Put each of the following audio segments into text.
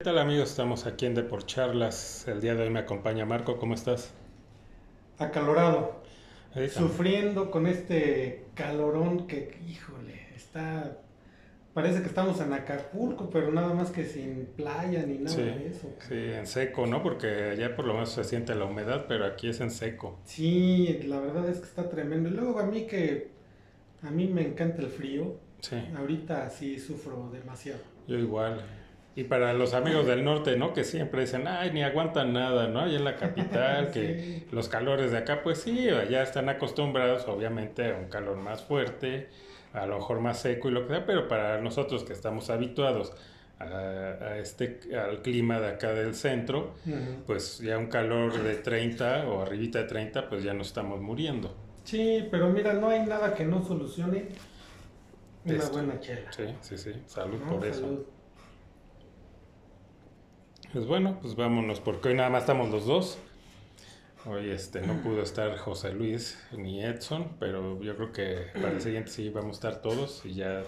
¿Qué tal amigos? Estamos aquí en Deporcharlas. El día de hoy me acompaña Marco. ¿Cómo estás? Acalorado. Ahí. Sufriendo con este calorón que, híjole, está... Parece que estamos en Acapulco, pero nada más que sin playa ni nada Sí, de eso. sí, en seco, ¿no? Porque allá por lo menos se siente la humedad, pero aquí es en seco. Sí, la verdad es que está tremendo. Y luego a mí que... A mí me encanta el frío. Sí, Ahorita sí sufro demasiado. yo igual. Y para los amigos del norte, ¿no? Que siempre dicen, ay, ni aguantan nada, ¿no? Allá en la capital, que Sí. los calores de acá, pues sí, allá están acostumbrados, obviamente, a un calor más fuerte, a lo mejor más seco y lo que sea, pero para nosotros que estamos habituados a, a este, al clima de acá del centro, pues ya un calor de 30 o arribita de 30, pues ya nos estamos muriendo. Sí, pero mira, no hay nada que no solucione una Esto. buena chela. Sí, sí, sí, salud ¿no? por eso. Pues bueno, pues vámonos, porque hoy nada más estamos los dos. Hoy este, no pudo estar José Luis ni Edson, pero yo creo que para el siguiente sí vamos a estar todos y ya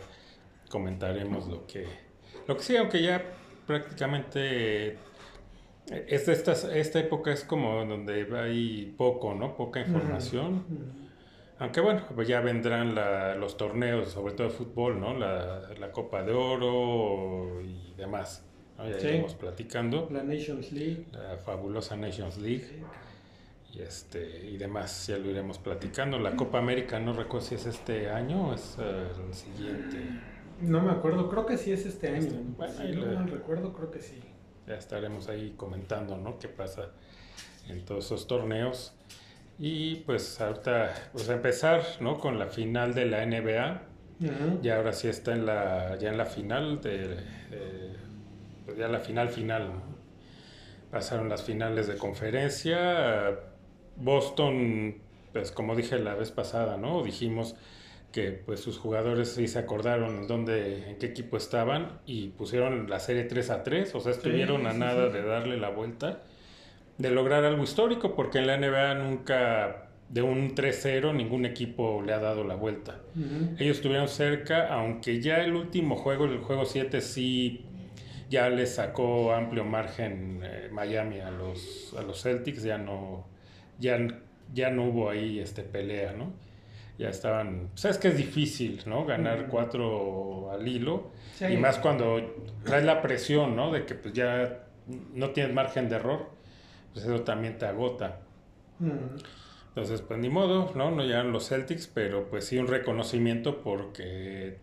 comentaremos lo que... Lo que sí, aunque ya prácticamente... eh, Es de estas, esta época es como donde hay poco, ¿no? Poca información. Aunque bueno, pues ya vendrán la- los torneos, sobre todo de fútbol, ¿no? La, la Copa de Oro y demás. Ya Sí. platicando. La Nations League. La fabulosa Nations League y, este, y demás, ya lo iremos platicando. La Copa América, no recuerdo si es este año o es eh, el siguiente. No me acuerdo, creo que sí es este año. Este, bueno, no mal recuerdo, creo que sí. Ya estaremos ahí comentando, ¿no? Qué pasa en todos esos torneos. Y pues ahorita, pues a empezar, ¿no? Con la final de la NBA. Ujú. Ya ahora sí está en la, ya en la final de, eh, pues ya la final final, ¿no? Pasaron las finales de conferencia. Boston, pues como dije la vez pasada, ¿no? Dijimos que pues sus jugadores sí se acordaron en dónde, en qué equipo estaban y pusieron la serie 3 a 3, o sea, estuvieron a sí, nada sí. de darle la vuelta, de lograr algo histórico, porque en la NBA nunca de un 3-0 ningún equipo le ha dado la vuelta. Ellos estuvieron cerca, aunque ya el último juego, el juego 7, sí ya les sacó amplio margen eh, Miami a los, a los Celtics, ya no, ya, ya no hubo ahí este, pelea, ¿no? Ya estaban, sabes que es difícil, ¿no? Ganar cuatro al hilo, Sí. y más cuando traes la presión, ¿no? De que pues ya no tienes margen de error, pues eso también te agota. Entonces, pues ni modo, ¿no? No llegaron los Celtics, pero pues sí un reconocimiento porque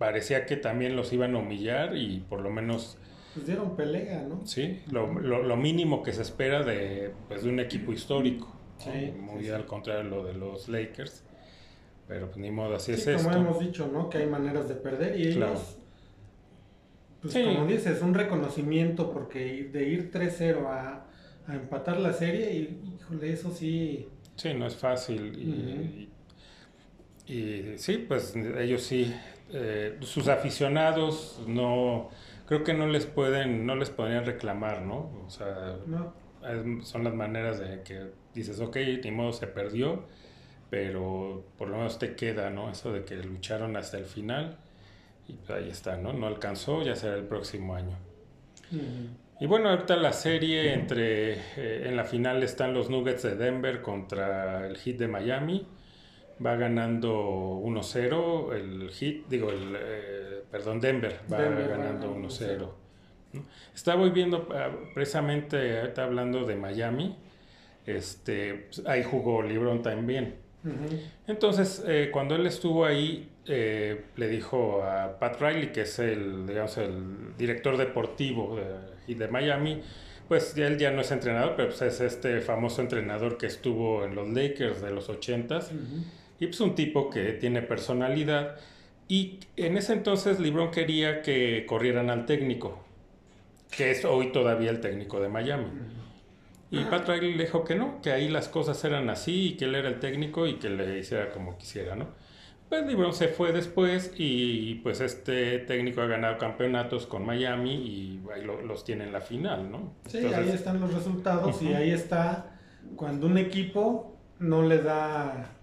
parecía que también los iban a humillar y por lo menos, Pues dieron pelea, ¿no? sí, lo, lo- lo mínimo que se espera de, pues, de un equipo histórico. ¿no? Sí, Muy sí, al contrario de lo de los Lakers. Pero pues ni modo, así Sí, es como esto. hemos dicho, ¿no? Que hay maneras de perder y Claro. ellos, pues como dices, un reconocimiento porque de ir 3-0 a, a empatar la serie, y, híjole, eso sí. Sí, no es fácil. Y, y- y sí, pues ellos sí, eh, sus aficionados no, creo que no les pueden, no les podrían reclamar, ¿no? O sea, No, es- son las maneras de que dices, ok, ni modo se perdió, pero por lo menos te queda, ¿no? Eso de que lucharon hasta el final y pues ahí está, ¿no? No alcanzó, ya será el próximo año. Y bueno, ahorita la serie entre, eh, en la final están los Nuggets de Denver contra el Heat de Miami. Va ganando 1-0 el Heat, digo, el, eh, perdón, Denver va Denver ganando ganando 1-0. ¿no? Estaba hoy viendo, precisamente, ahorita hablando de Miami, este, pues, ahí jugó LeBron también. Entonces, eh, cuando él estuvo ahí, eh, le dijo a Pat Riley, que es el, digamos, el director deportivo de, y de Miami, pues él ya no es entrenador, pero pues es este famoso entrenador que estuvo en los Lakers de los 80s, Ujú. Y pues un tipo que tiene personalidad. Y en ese entonces LeBron quería que corrieran al técnico, que es hoy todavía el técnico de Miami. Y Pat Riley le dijo que no, que ahí las cosas eran así y que él era el técnico y que le hiciera como quisiera, ¿no? Pues LeBron se fue después y pues este técnico ha ganado campeonatos con Miami y ahí lo- los tiene en la final, ¿no? Sí, Entonces, ahí están los resultados y Ujú. ahí está cuando un equipo no le da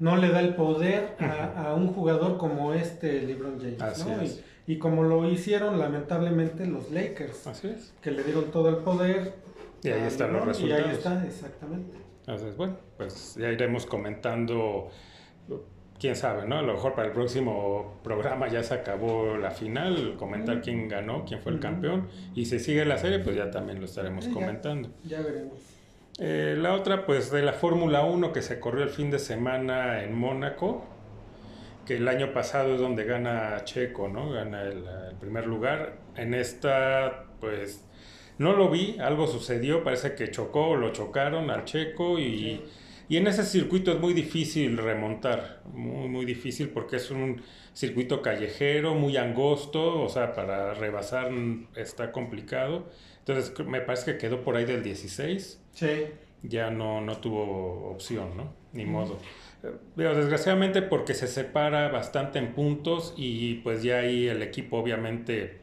no le da el poder a, a un jugador como este LeBron James, Así ¿no? es. y como lo hicieron lamentablemente los Lakers, Así es. que le dieron todo el poder. Y ahí están los LeBron, Y ahí resultados. está, exactamente. Entonces, bueno, pues ya iremos comentando, quién sabe, ¿no? A lo mejor para el próximo programa ya se acabó la final, comentar quién ganó, quién fue el campeón. Y si sigue la serie, pues ya también lo estaremos ya. comentando. Ya veremos. Eh, la otra, pues de la Fórmula 1 que se corrió el fin de semana en Mónaco, que el año pasado es donde gana Checo, ¿no? Gana el, el primer lugar. En esta, pues no lo vi, algo sucedió, parece que chocó, lo chocaron al Checo y, y en ese circuito es muy difícil remontar, muy, muy difícil porque es un circuito callejero, muy angosto, o sea, para rebasar está complicado. Entonces me parece que quedó por ahí del 16 Sí. ya no, no tuvo opción, ¿no? Ni modo. Pero desgraciadamente porque se separa bastante en puntos y pues ya ahí el equipo obviamente,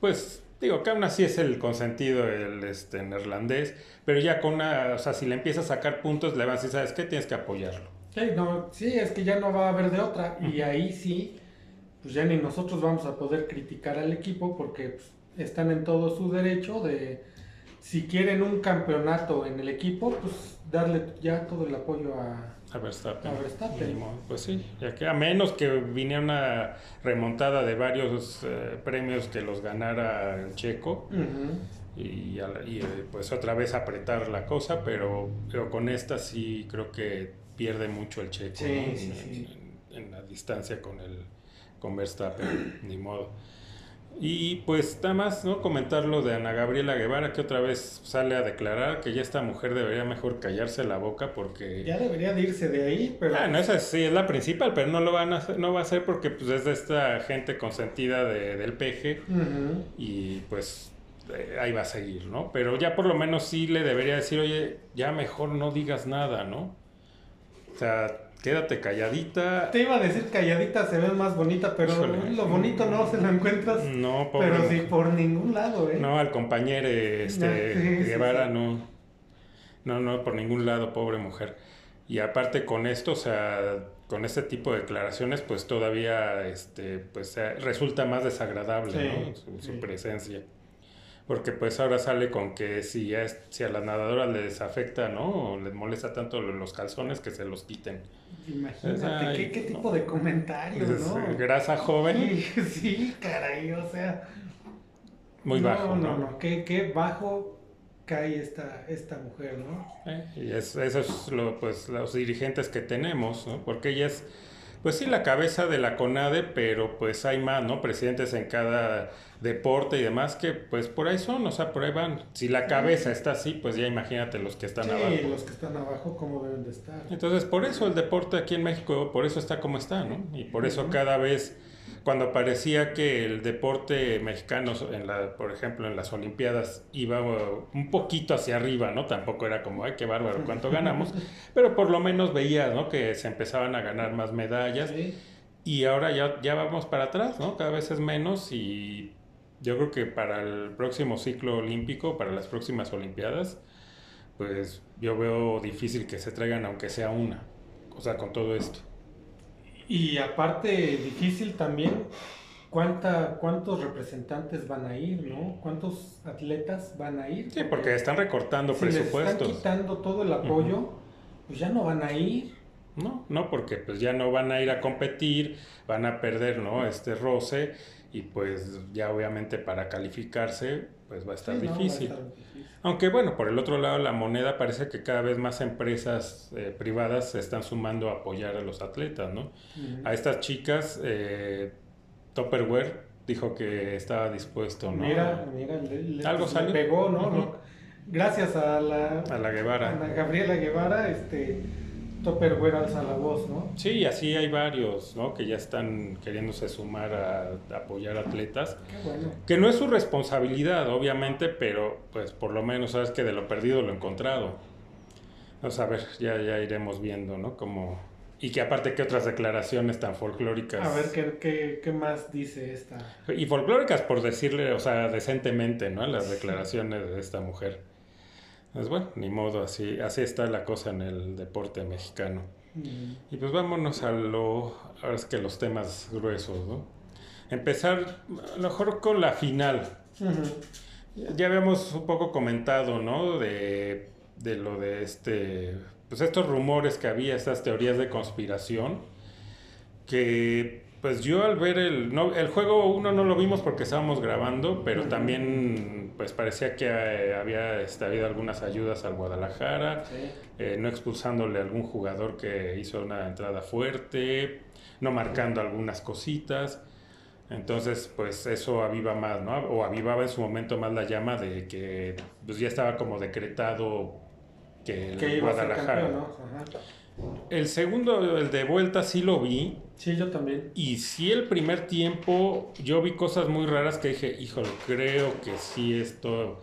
pues digo que aún así es el consentido el este, neerlandés, pero ya con una, o sea, si le empieza a sacar puntos le van a decir, ¿sabes qué? Tienes que apoyarlo. Sí, no, sí, es que ya no va a haber de otra. Y ahí sí, pues ya ni nosotros vamos a poder criticar al equipo porque pues, están en todo su derecho de, si quieren un campeonato en el equipo, pues darle ya todo el apoyo a, A Verstappen. a Verstappen. Pues sí, ya que a menos que viniera una remontada de varios eh, premios que los ganara el checo, y, eh, pues otra vez apretar la cosa, pero, pero con esta sí creo que pierde mucho el checo Sí, ¿no? sí, en, sí. en- en la distancia con el con Verstappen, ni modo. Y pues nada más, ¿no? Comentar lo de Ana Gabriela Guevara, que otra vez sale a declarar que ya esta mujer debería mejor callarse la boca porque... Ya debería de irse de ahí, pero... Ah, no, esa sí es la principal, pero no lo van a hacer, no va a hacer porque pues es de esta gente consentida de- del peje y pues eh, ahí va a seguir, ¿no? Pero ya por lo menos sí le debería decir, oye, ya mejor no digas nada, ¿no? O sea, quédate calladita. Te iba a decir calladita se ve más bonita, pero Híjole. lo bonito no se lo encuentras. No, pobre pero sí por ningún lado, ¿eh? No, al compañero este, No, sí, sí, Guevara sí. no. No, no, por ningún lado, pobre mujer. Y aparte con esto, o sea, con este tipo de declaraciones, pues todavía este, pues, eh, resulta más desagradable, ¿no? Su, presencia. Porque pues ahora sale con que si, ya es- si a las nadadoras les afecta, ¿no? O les molesta tanto lo- los calzones, que se los quiten. Imagínate, Ay, ¿qué, qué no. tipo de comentarios, Es, ¿no? eh, grasa joven, Sí, sí, caray, o sea... muy no, bajo, No, ¿no? no, qué, qué bajo cae esta, esta mujer, ¿no? Eh, Y es, eso es lo, pues, los dirigentes que tenemos, ¿no? Porque ella es, pues sí, la cabeza de la CONADE, pero pues hay más, ¿no? Presidentes en cada deporte y demás que pues por ahí son, o sea, por ahí van. Si la cabeza está así, pues ya imagínate los que están sí, abajo. los que están abajo, ¿cómo deben de estar? Entonces, por eso el deporte aquí en México, por eso está como está, ¿no? Y por eso cada vez, cuando parecía que el deporte mexicano, en la, por ejemplo, en las Olimpiadas, iba uh, un poquito hacia arriba, ¿no? Tampoco era como, ay, qué bárbaro, cuánto ganamos, pero por lo menos veías, ¿no? Que se empezaban a ganar más medallas Sí, y ahora ya, ya vamos para atrás, ¿no? Cada vez es menos y yo creo que para el próximo ciclo olímpico, para las próximas Olimpiadas, pues yo veo difícil que se traigan aunque sea una, o sea, con todo esto. Y aparte, difícil también, ¿cuánta, ¿cuántos representantes van a ir, no? ¿Cuántos atletas van a ir? Sí, porque están recortando si les están presupuestos. quitando todo el apoyo, pues ya no van a ir. No, no, porque pues ya no van a ir a competir, van a perder, ¿no? Este roce y pues ya obviamente para calificarse pues va a estar Sí, no, va a difícil. estar difícil. Aunque bueno, por el otro lado la moneda parece que cada vez más empresas eh, privadas se están sumando a apoyar a los atletas, ¿no? A estas chicas, eh, Tupperware dijo que estaba dispuesto, ¿no? Mira, mira, le, le- Algo le salió. pegó. No, Gracias a la, A la Guevara. a la Gabriela Guevara, este, Topperware alza la voz, ¿no? Sí, así hay varios, ¿no? Que ya están queriéndose sumar a, a apoyar atletas. Qué bueno. Que no es su responsabilidad, obviamente, pero pues por lo menos sabes que de lo perdido lo encontrado. Vamos a ver, ya, ya iremos viendo, ¿no? Como... Y que aparte, ¿qué otras declaraciones tan folclóricas? A ver qué, qué, qué más dice esta. Y folclóricas por decirle, o sea, decentemente, ¿no? Las declaraciones de esta mujer. Pues bueno, ni modo, así, así está la cosa en el deporte mexicano. Mm, Y pues vámonos a lo, ahora es que los temas gruesos, ¿no? empezar a lo mejor con la final. Ya habíamos un poco comentado, ¿no? De, de lo de este, pues estos rumores que había, estas teorías de conspiración, que pues yo al ver el, no, el juego uno no lo vimos porque estábamos grabando, pero también pues parecía que eh, había este, habido algunas ayudas al Guadalajara, eh, no expulsándole a algún jugador que hizo una entrada fuerte, no marcando algunas cositas. Entonces, pues eso aviva más, ¿no? O avivaba en su momento más la llama de que pues ya estaba como decretado que el Guadalajara. El segundo, el de vuelta, sí lo vi. Sí, yo también. Y sí, el primer tiempo yo vi cosas muy raras que dije, híjole, creo que sí esto,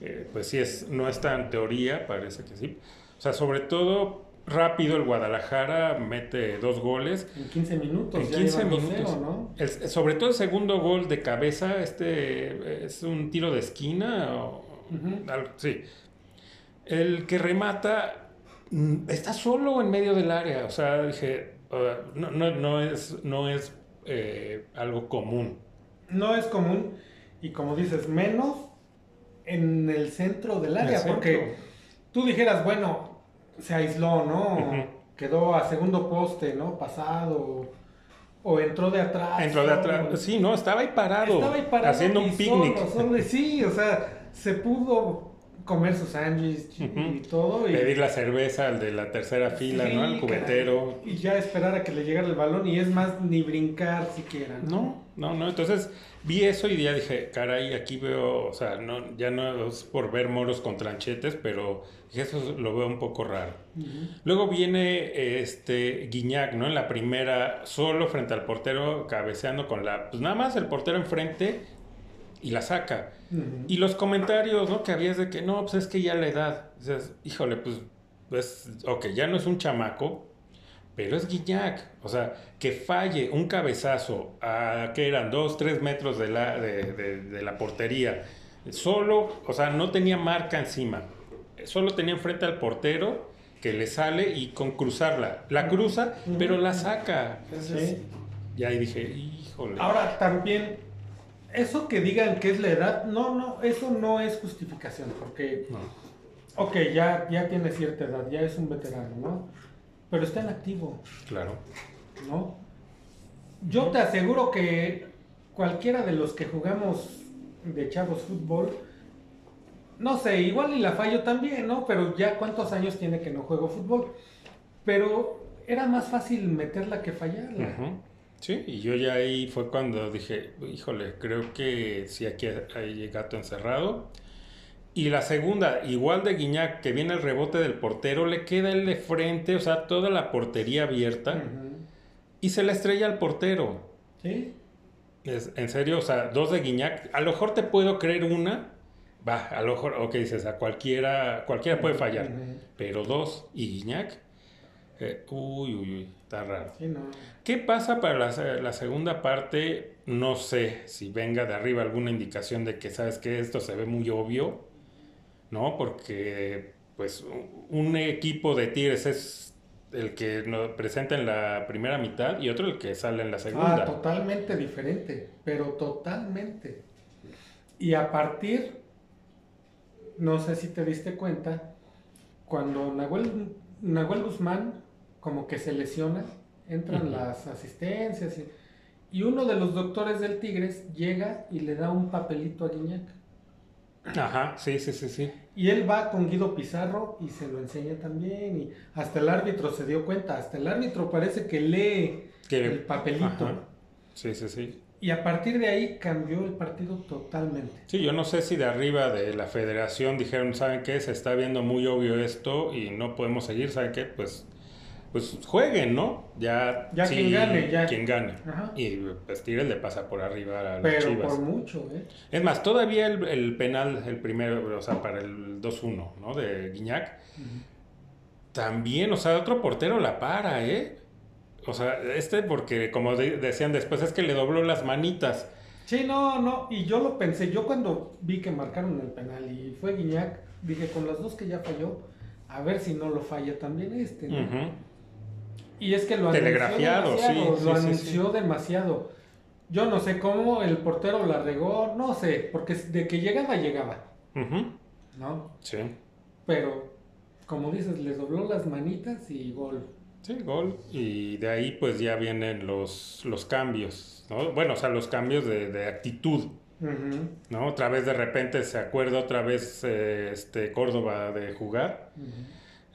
eh, pues sí es, no está en teoría, parece que sí. O sea, sobre todo rápido el Guadalajara mete dos goles. En 15 minutos. En 15 minutos. ¿no? sobre todo el segundo gol de cabeza, este es un tiro de esquina. O, sí. El que remata está solo en medio del área. O sea, dije, no, no, no, es, no es eh, algo común. No es común. Y como dices, menos en el centro del área. Porque tú dijeras, bueno, se aisló, ¿no? Quedó a segundo poste, ¿no? Pasado. O entró de atrás. Entró de atrás. Sí, no, estaba ahí parado. Estaba ahí parado. Haciendo un picnic. sí, o sea, se pudo comer sus sándwich y todo. Y... Pedir la cerveza al de la tercera fila, ¿no? Al cubetero. Y ya esperar a que le llegara el balón y es más, ni brincar siquiera. No, no, no. Entonces vi eso y ya dije, caray, aquí veo, o sea, no, ya no es por ver moros con tranchetes, pero eso lo veo un poco raro. Luego viene este Guiñac, ¿no? En la primera, solo frente al portero, cabeceando con la, pues nada más el portero enfrente y la saca. Y los comentarios, ¿no? Que habías de que no, pues es que ya la edad. Dices, híjole, pues, pues, ok, ya no es un chamaco, pero es Guiñac. O sea, que falle un cabezazo a que eran dos, tres metros de la, de, la portería. Solo, o sea, no tenía marca encima. Solo tenía enfrente al portero que le sale y con cruzarla. La cruza, pero la saca. Y ahí dije, híjole. Ahora también eso que digan que es la edad, no, no, eso no es justificación, porque, ok, ya, ya tiene cierta edad, ya es un veterano, ¿no? Pero está en activo. Claro. ¿No? Yo te aseguro que cualquiera de los que jugamos de chavos fútbol, no sé, igual y la fallo también, ¿no? Pero ya cuántos años tiene que no juego fútbol. Pero era más fácil meterla que fallarla. Sí, y yo ya ahí fue cuando dije, híjole, creo que sí aquí hay gato encerrado. Y la segunda, igual de Guiñac, que viene el rebote del portero, le queda el de frente, o sea, toda la portería abierta, y se le estrella al portero. Sí. Es, en serio, o sea, dos de Guiñac, a lo mejor te puedo creer una, va, a lo mejor, ok, dices, a cualquiera, cualquiera puede fallar, pero dos y Guiñac, eh, uy, uy, uy, está raro. ¿Qué pasa para la, segunda parte? No sé si venga de arriba alguna indicación de que, ¿sabes que Esto se ve muy obvio, ¿no? Porque, pues, un equipo de Tigres es el que nos presenta en la primera mitad y otro el que sale en la segunda. Ah, totalmente diferente, pero totalmente. Y a partir, no sé si te diste cuenta, cuando Nahuel, Nahuel Guzmán como que se lesiona, entran las asistencias y, uno de los doctores del Tigres llega y le da un papelito a Guiñac. Ajá, sí, sí, sí, sí. Y él va con Guido Pizarro y se lo enseña también y hasta el árbitro se dio cuenta, hasta el árbitro parece que lee el papelito. Sí, sí, sí. Y a partir de ahí cambió el partido totalmente. Sí, yo no sé si de arriba de la federación dijeron, ¿saben qué? Se está viendo muy obvio esto y no podemos seguir, ¿saben qué? Pues pues jueguen, ¿no? Ya, ya quien gane, ya. Quien gane. Y pues Tigres le pasa por arriba a los Pero por mucho, ¿eh? Es más, todavía el, penal, el primero, o sea, para el 2-1, ¿no? De Guiñac. También, o sea, otro portero la para, ¿eh? O sea, este porque, como decían después, es que le dobló las manitas. Sí, no, no, y yo lo pensé, yo cuando vi que marcaron el penal y fue Guiñac, dije, con las dos que ya falló, a ver si no lo falla también este, ¿no? Y es que lo anunció demasiado, lo anunció demasiado. Yo no sé cómo el portero la regó, no sé, porque de que llegaba, llegaba, ¿no? Sí. Pero, como dices, le dobló las manitas y gol. Sí, gol. Y de ahí pues ya vienen los, los cambios, ¿no? Bueno, o sea, los cambios de, de actitud, ¿no? Otra vez de repente se acuerda otra vez eh, este Córdoba de jugar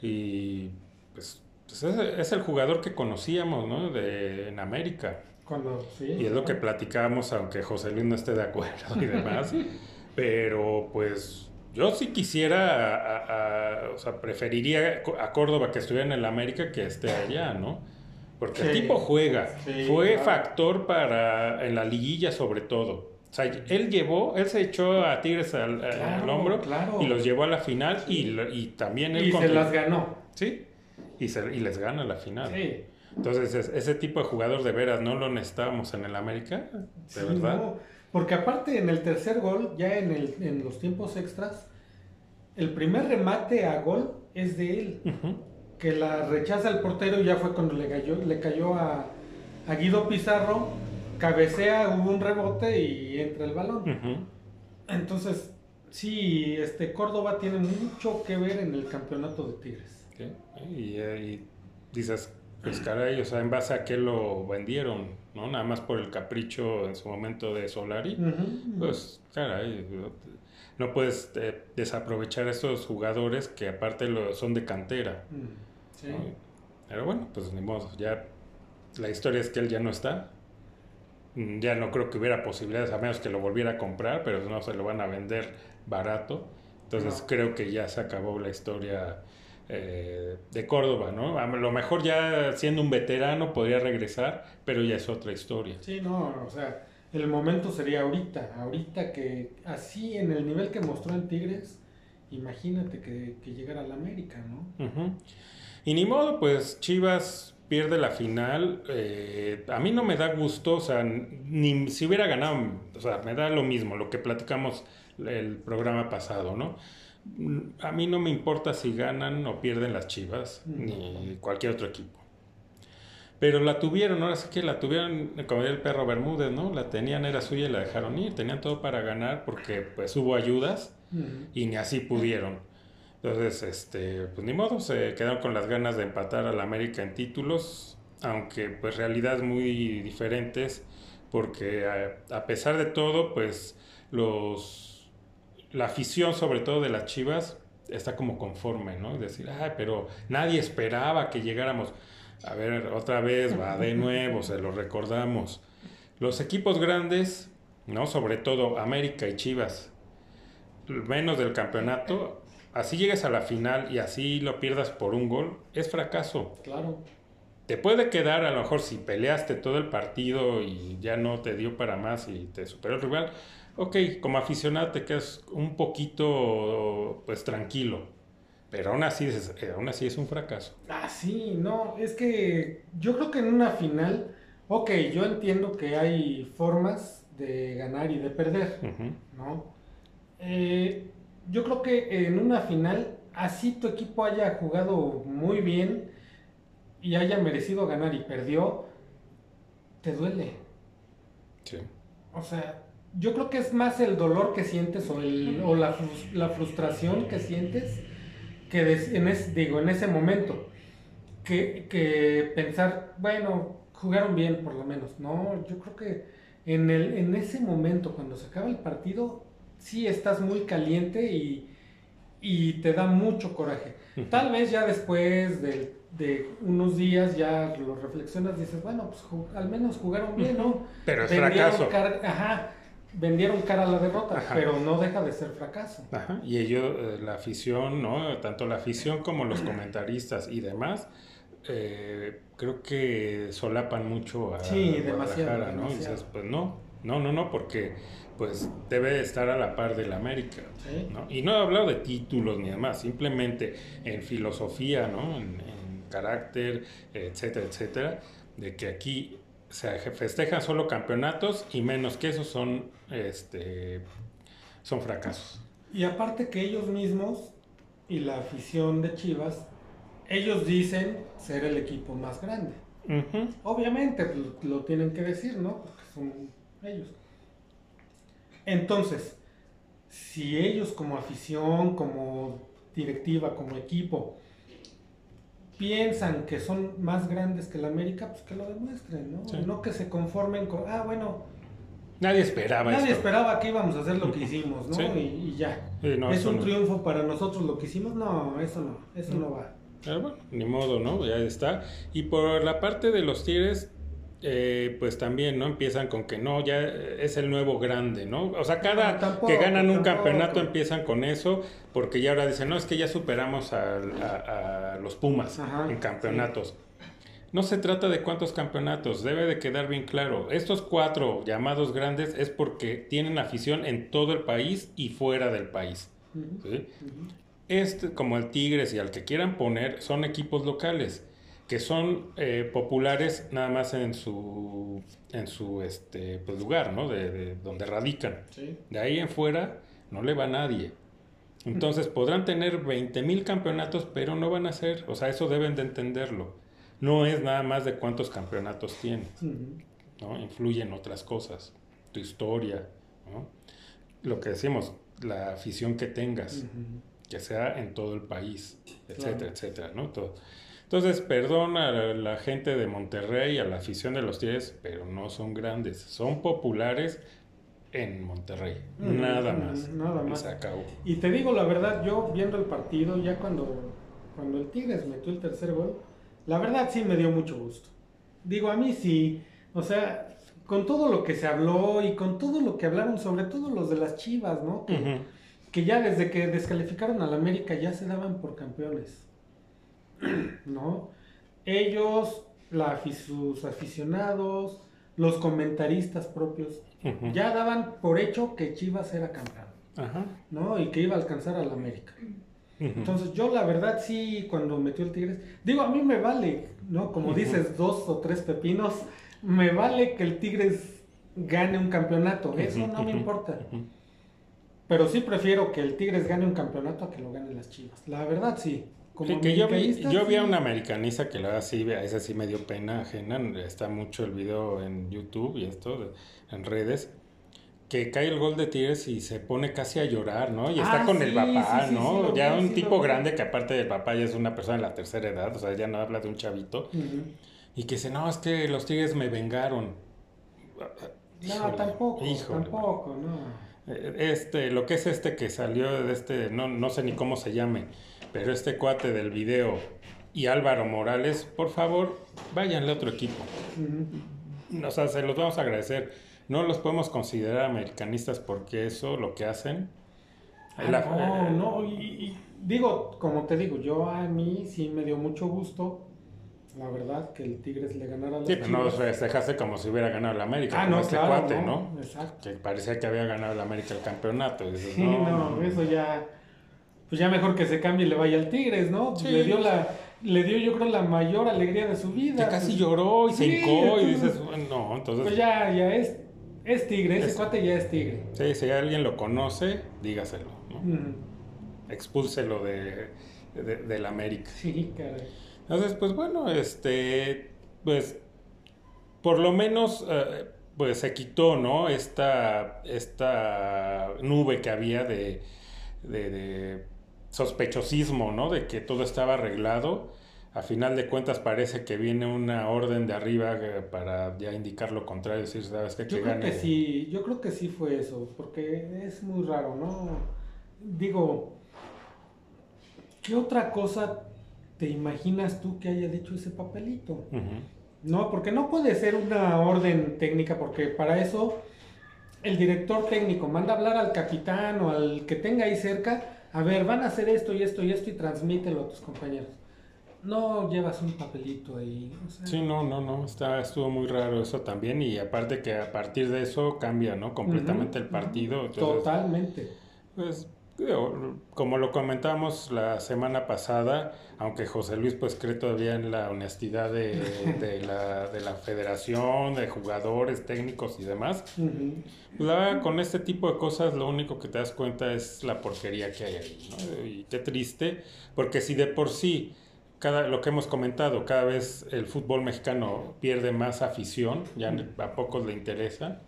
y pues, pues es, es el jugador que conocíamos, ¿no? De, en América. Cuando, sí. Y es lo que platicábamos, aunque José Luis no esté de acuerdo y demás. Pero pues yo sí quisiera, a- a- o sea, preferiría a Córdoba que estuviera en el América que esté allá, ¿no? Porque el tipo juega. Sí, Fue claro. factor para, en la liguilla sobre todo. O sea, él llevó, él se echó a Tigres al, al hombro claro. y los llevó a la final y, y también él Y se las ganó. Sí, y, se- y les gana la final. Sí. Entonces, es- ese tipo de jugador de veras no lo necesitábamos en el América, de Sí, verdad. no, Porque aparte en el tercer gol, ya en, el, en los tiempos extras, el primer remate a gol es de él. Que la rechaza el portero y ya fue cuando le cayó, le cayó a, a Guido Pizarro, cabecea, hubo un rebote y entra el balón. Entonces, sí, este Córdoba tiene mucho que ver en el campeonato de Tigres. Sí, Y, eh, y dices, pues caray, o sea, en base a qué lo vendieron, ¿no? Nada más por el capricho en su momento de Solari. Ujú. Pues, caray, no puedes eh, desaprovechar a estos jugadores que aparte lo, son de cantera. Mm, sí. ¿no? Pero bueno, pues ni modo, ya la historia es que él ya no está. Mm, Ya no creo que hubiera posibilidades a menos que lo volviera a comprar, pero no se lo van a vender barato. Entonces No. creo que ya se acabó la historia eh, de Córdoba, ¿no? A lo mejor ya siendo un veterano podría regresar, pero ya es otra historia. Sí, no, o sea, el momento sería ahorita, ahorita que así en el nivel que mostró en Tigres, imagínate que, que llegara al América, ¿no? Y ni modo, pues Chivas pierde la final. eh, a mí no me da gusto, o sea, ni si hubiera ganado, o sea, me da lo mismo, lo que platicamos el programa pasado, ¿no? A mí no me importa si ganan o pierden las Chivas, ni cualquier otro equipo. Pero la tuvieron, ahora sí que la tuvieron, como el perro Bermúdez, ¿no? La tenían, era suya y la dejaron ir. Tenían todo para ganar porque pues hubo ayudas y ni así pudieron. Entonces, este, pues ni modo, se quedaron con las ganas de empatar al América en títulos, aunque pues realidades muy diferentes, porque a, a pesar de todo, pues los la afición, sobre todo de las Chivas, está como conforme, ¿no? Es decir, ay, pero nadie esperaba que llegáramos. A ver, otra vez va de nuevo, se lo recordamos. Los equipos grandes, ¿no? Sobre todo América y Chivas, menos del campeonato, así llegues a la final y así lo pierdas por un gol, es fracaso. Claro. Te puede quedar a lo mejor si peleaste todo el partido y ya no te dio para más y te superó el rival. Ok, como aficionado te quedas un poquito pues tranquilo. Pero aún así, es, eh, aún así es un fracaso. Ah, sí, no, es que yo creo que en una final, ok, yo entiendo que hay formas de ganar y de perder. ¿no? Eh, yo creo que en una final, así tu equipo haya jugado muy bien y haya merecido ganar y perdió, te duele. Sí. O sea, yo creo que es más el dolor que sientes o, el- o la, la frustración que sientes que des- en, es- digo, en ese momento. Que, que pensar, bueno, jugaron bien por lo menos. No, yo creo que en, el, en ese momento, cuando se acaba el partido, sí estás muy caliente y, y te da mucho coraje. Tal vez ya después de, de unos días ya lo reflexionas y dices, bueno, pues al menos jugaron bien, ¿no? Pero es fracaso. ajá, vendieron cara a la derrota, Ajá. pero no deja de ser fracaso. Ajá, Y ellos, eh, la afición, ¿no? Tanto la afición como los comentaristas y demás, eh, creo que solapan mucho a Sí, Guadalajara, ¿no? Y dices, pues no, no, no, no, porque pues debe estar a la par del América, Sí. ¿no? Y no he hablado de títulos ni demás, simplemente en filosofía, ¿no? En, en carácter, etcétera, etcétera, de que aquí se festejan solo campeonatos y menos que eso son, este, son fracasos. Y aparte que ellos mismos y la afición de Chivas, ellos dicen ser el equipo más grande. Obviamente pues, lo, lo tienen que decir, ¿no? Porque son ellos. Entonces, si ellos como afición, como directiva, como equipo, piensan que son más grandes que la América, pues que lo demuestren, ¿no? Sí. No que se conformen con, ah, bueno, Nadie esperaba nadie esto. esperaba que íbamos a hacer lo que hicimos, ¿no? Sí. Y, y ya. Sí, no, es un no. triunfo para nosotros lo que hicimos, no, eso no, eso no va. Bueno, ni modo, ¿no? Ya está. Y por la parte de los Tigres, eh, pues también, ¿no? Empiezan con que no, ya es el nuevo grande, ¿no? O sea, cada No, tampoco, que ganan un tampoco. campeonato empiezan con eso, porque ya ahora dicen, no, es que ya superamos a, a los Pumas Ajá, en campeonatos. No se trata de cuántos campeonatos, debe de quedar bien claro. Estos cuatro llamados grandes es porque tienen afición en todo el país y fuera del país. Este, como el Tigres y al que quieran poner, son equipos locales que son eh, populares nada más en su en su este pues, lugar, ¿no? De, de donde radican. Sí. De ahí en fuera no le va a nadie. Entonces podrán tener 20 mil campeonatos, pero no van a ser, o sea, eso deben de entenderlo. No es nada más de cuántos campeonatos tienes. Ujú. ¿no? Influyen otras cosas, tu historia, ¿no? Lo que decimos, la afición que tengas, que sea en todo el país, etcétera, Claro. etcétera, ¿no? Todo. Entonces, perdón a la, gente de Monterrey, a la afición de los Tigres, pero no son grandes, son populares en Monterrey, Ujú, nada ujú, más. nada Y más. se acabó. Y te digo la verdad, yo viendo el partido, ya cuando, cuando el Tigres metió el tercer gol, la verdad sí me dio mucho gusto. Digo, a mí sí, o sea, con todo lo que se habló y con todo lo que hablaron, sobre todo los de las Chivas, ¿no? Que, que ya desde que descalificaron al América ya se daban por campeones, ¿no? Ellos, la, sus aficionados, los comentaristas propios, ya daban por hecho que Chivas era campeón. Ajá. ¿no? Y que iba a alcanzar al América. Entonces yo la verdad sí, cuando metió el Tigres, digo, a mí me vale, ¿no? Como dices, dos o tres pepinos, me vale que el Tigres gane un campeonato, eso no me importa. Pero sí prefiero que el Tigres gane un campeonato a que lo gane las Chivas. La verdad sí. Como Sí, que yo vi, yo vi a una americanista que la sí, a esa sí me dio pena ajena, está mucho el video en YouTube y esto, en redes, que cae el gol de Tigres y se pone casi a llorar, ¿no? Y está Ah, con el sí, papá, sí, sí, ¿no? ya vi, un tipo grande que aparte del papá ya es una persona de la tercera edad, o sea, ya no habla de un chavito, Ujú. y que dice, no, es que los Tigres me vengaron. No, Híjole, tampoco, híjole, tampoco, no. eh, Este, lo que es este que salió de este, no, no sé ni cómo se llame, pero este cuate del video y Álvaro Morales, por favor, váyanle a otro equipo. O sea, se los vamos a agradecer. No los podemos considerar americanistas porque eso, lo que hacen. Ah, la- no, no, y, y digo, como te digo, yo a mí sí me dio mucho gusto, la verdad, que el Tigres le ganara a Sí, pero no festejaste como si hubiera ganado el América, Ah, como no, este claro, cuate, no, ¿no? Exacto. Que parecía que había ganado el América el campeonato. Dices, Sí, no, eso ya, pues ya mejor que se cambie y le vaya al Tigres, ¿no? Sí. Le dio la, le dio yo creo la mayor alegría de su vida. Que casi pues, lloró y se Sí, hincó y dices, no, entonces... Pues ya, ya es, es Tigre, ese Es- cuate ya es Tigre. Sí, si alguien lo conoce, dígaselo, ¿no? Expúlselo de, de, del América. Sí, caray. Entonces, pues bueno, este, pues, por lo menos, eh, pues se quitó, ¿no? Esta, esta nube que había de, de, de sospechosismo, ¿no? De que todo estaba arreglado. A final de cuentas parece que viene una orden de arriba eh, para ya indicar lo contrario, decir, ¿sabes qué? Yo Que creo gane. que sí, yo creo que sí fue eso, porque es muy raro, ¿no? Digo, ¿qué otra cosa te imaginas tú que haya dicho ese papelito? No, porque no puede ser una orden técnica, porque para eso el director técnico manda a hablar al capitán o al que tenga ahí cerca, a ver, van a hacer esto y esto y esto y transmítelo a tus compañeros. No llevas un papelito ahí. o sea, Sí, no, no, no, está, estuvo muy raro eso también y aparte que a partir de eso cambia, ¿no? Completamente el partido. entonces, Totalmente. Pues, como lo comentábamos la semana pasada, aunque José Luis pues cree todavía en la honestidad de, de la, de la federación, de jugadores, técnicos y demás, Ujú. pues, la con este tipo de cosas lo único que te das cuenta es la porquería que hay ahí, ¿no? Y qué triste, porque si de por sí, cada, lo que hemos comentado, cada vez el fútbol mexicano pierde más afición, ya a pocos le interesa,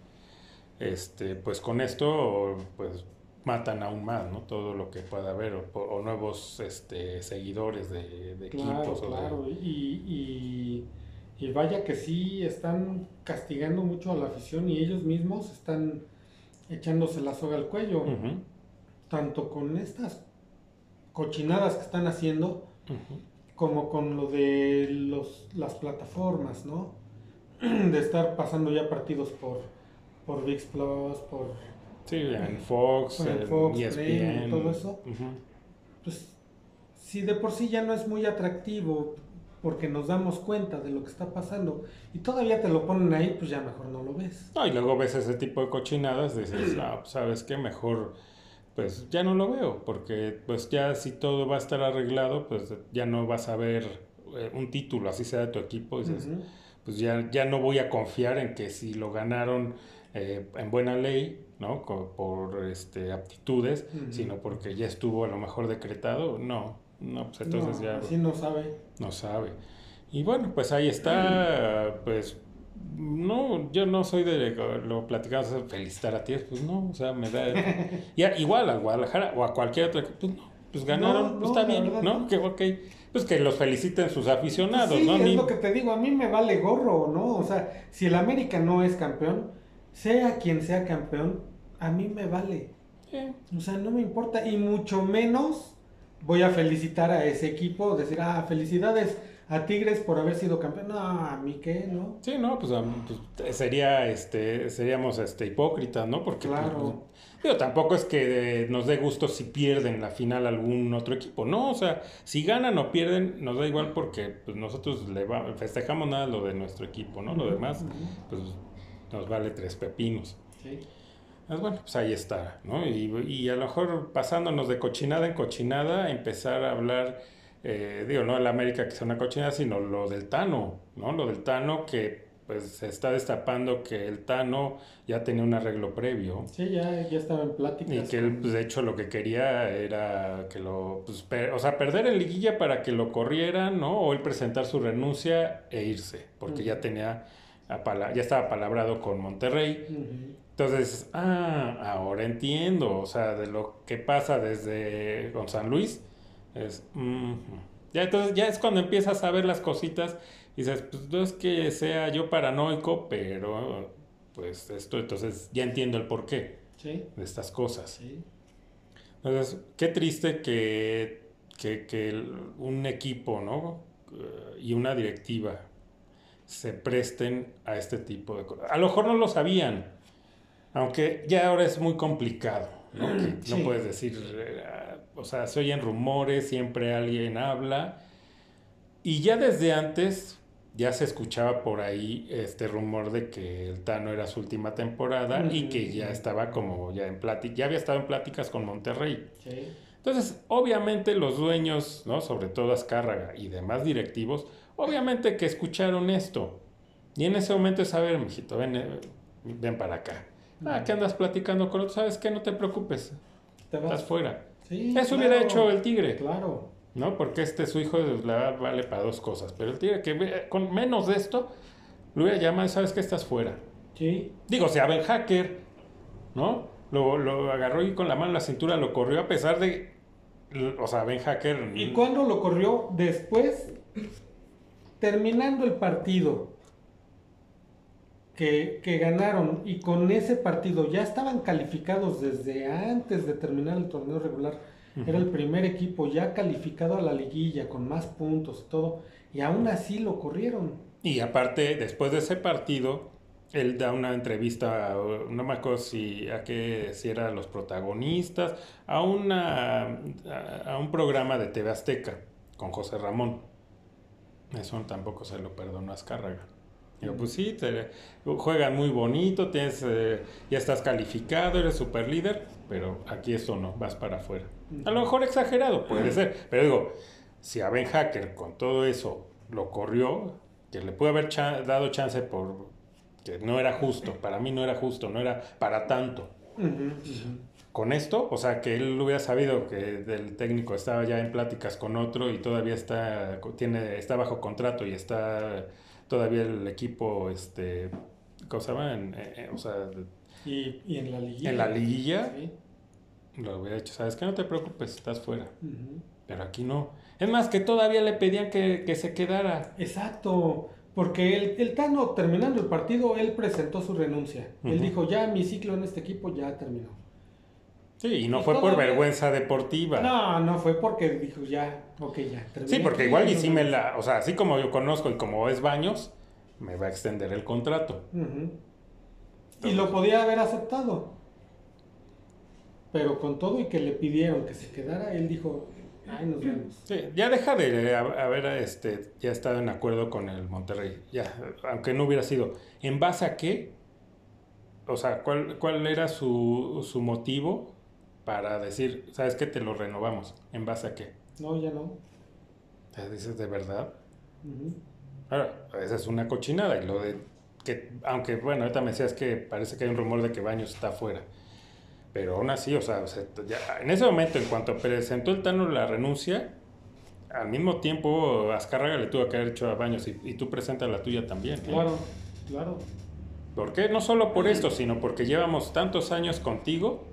este, pues con esto, pues matan aún más, ¿no? Todo lo que pueda haber, o, nuevos este, seguidores de, equipos. Claro, y, y, vaya que sí están castigando mucho a la afición y ellos mismos están echándose la soga al cuello. Tanto con estas cochinadas que están haciendo, como con lo de los, las plataformas, ¿no? De estar pasando ya partidos por, por VIX Plus, por Sí, en Fox, en, Fox, ESPN, todo eso. Pues si de por sí ya no es muy atractivo porque nos damos cuenta de lo que está pasando y todavía te lo ponen ahí, pues ya mejor no lo ves. No, y luego ves ese tipo de cochinadas, dices, ah, pues, ¿sabes qué? Mejor, pues ya no lo veo, porque pues ya si todo va a estar arreglado, pues ya no vas a ver eh, un título, así sea de tu equipo, dices, pues ya, ya no voy a confiar en que si lo ganaron eh, en buena ley, ¿no? Por este, aptitudes, sino porque ya estuvo a lo mejor decretado. No, no, pues entonces ya... Así no sabe. No sabe. Y bueno, pues ahí está, pues no, yo no soy de lo platicamos, felicitar a ti, pues no, o sea, me da... ya, igual al Guadalajara o a cualquier otro, pues no, pues ganaron, pues está bien, ¿no? Que ok, pues que los feliciten sus aficionados, ¿no? es lo que te digo, a mí me vale gorro, ¿no? O sea, si el América no es campeón, sea quien sea campeón, a mí me vale. O sea, no me importa. Y mucho menos voy a felicitar a ese equipo, decir, ah, felicidades a Tigres por haber sido campeón. No, a mí qué, ¿no? Sí, no, pues, pues sería, este, seríamos este, hipócritas, ¿no? Porque, pues, claro. Pues, tampoco es que nos dé gusto si pierden la final algún otro equipo, ¿no? O sea, si ganan o pierden, nos da igual porque pues, nosotros le festejamos nada lo de nuestro equipo, ¿no? Lo demás, pues nos vale tres pepinos. Sí. Pues bueno, pues ahí está, ¿no? Y, a lo mejor pasándonos de cochinada en cochinada, empezar a hablar, eh, digo, no de la América que sea una cochinada, sino lo del Tano, ¿no? Lo del Tano que pues se está destapando que el Tano ya tenía un arreglo previo. Sí, ya, ya estaba en plática. Y que él, pues, de hecho, lo que quería era que lo, pues, o sea, perder en liguilla para que lo corrieran, ¿no? O él presentar su renuncia e irse, porque ya tenía ya estaba palabrado con Monterrey. Entonces, ah, ahora entiendo, o sea, de lo que pasa desde con San Luis, es, ya entonces ya es cuando empiezas a ver las cositas y dices, pues no es que sea yo paranoico, pero pues esto, entonces ya entiendo el porqué de estas cosas. Entonces, qué triste que, que, que un equipo, ¿no? Eh, y una directiva se presten a este tipo de cosas. A lo mejor no lo sabían, aunque ya ahora es muy complicado, ¿no? no puedes decir, eh, o sea, se oyen rumores, siempre alguien habla, y ya desde antes ya se escuchaba por ahí este rumor de que el Tano era su última temporada y que ya estaba como ya en plática, ya había estado en pláticas con Monterrey. Entonces, obviamente los dueños, ¿no? sobre todo Azcárraga y demás directivos, Obviamente que escucharon esto. Y en ese momento es, a ver, mijito, ven, eh, ven para acá. Ah, ¿qué andas platicando con otro? ¿Sabes qué? No te preocupes. Estás fuera. Eso hubiera hecho el tigre. Claro. ¿No? Porque este su hijo la vale para dos cosas. Pero el tigre que con menos de esto, lo hubiera llamado, ¿sabes qué? Estás fuera. Sí. Digo, si Ben Hacker, ¿no? Lo, lo agarró y con la mano en la cintura lo corrió a pesar de. O sea, Ben Hacker. ¿Y cuándo lo corrió? Después terminando el partido que, ganaron y con ese partido ya estaban calificados desde antes de terminar el torneo regular, era el primer equipo ya calificado a la liguilla con más puntos y todo, y aún así lo corrieron. Y aparte, después de ese partido, él da una entrevista, no me acuerdo si a qué si eran los protagonistas, a una a un programa de TV Azteca con José Ramón. Eso tampoco se lo perdonó a Azcárraga. Digo, pues sí, te, juegan muy bonito, tienes, eh, ya estás calificado, eres super líder, pero aquí eso no, vas para afuera. A lo mejor exagerado, puede ser, pero digo, si a Ben Hacker con todo eso lo corrió, que le puede haber dado chance por que no era justo, para mí no era justo, no era para tanto con esto, o sea, que él hubiera sabido que el técnico estaba ya en pláticas con otro y todavía está, tiene, está bajo contrato y está todavía el equipo, este, ¿cómo se llama? Eh, o sea, Y, y en la liguilla. En la liguilla Sí. lo hubiera hecho, ¿sabes qué? No te preocupes, estás fuera. Pero aquí no. Es más, que todavía le pedían que, que se quedara. Exacto, porque el, el Tano terminando el partido, él presentó su renuncia. Él dijo, ya mi ciclo en este equipo ya terminó. Sí, y no Y fue por vergüenza deportiva. No, no fue porque dijo, ya, ok, ya. Sí, porque igual y sí me- la... O sea, así como yo conozco y como es Baños, me va a extender el contrato. Ujú. Y lo podía haber aceptado. Pero con todo y que le pidieron que se quedara, él dijo, ay, nos vemos. Sí, ya deja de haber este, ya estado en acuerdo con el Monterrey. Ya, aunque no hubiera sido. ¿En base a qué? O sea, ¿cuál, cuál era su, su motivo para decir, sabes que te lo renovamos? ¿En base a qué? No, ya no. ¿Te dices de verdad? Ujú. Ahora, esa es una cochinada. Y lo de que, aunque bueno, ahorita me decías que parece que hay un rumor de que Baños está afuera. Pero aún así, o sea, o sea, ya- en ese momento, en cuanto presentó el Tano la renuncia, al mismo tiempo Azcárraga le tuvo que haber hecho a Baños y, y tú presentas la tuya también. ¿eh? Claro, claro. ¿Por qué? No solo por esto, sino porque llevamos tantos años contigo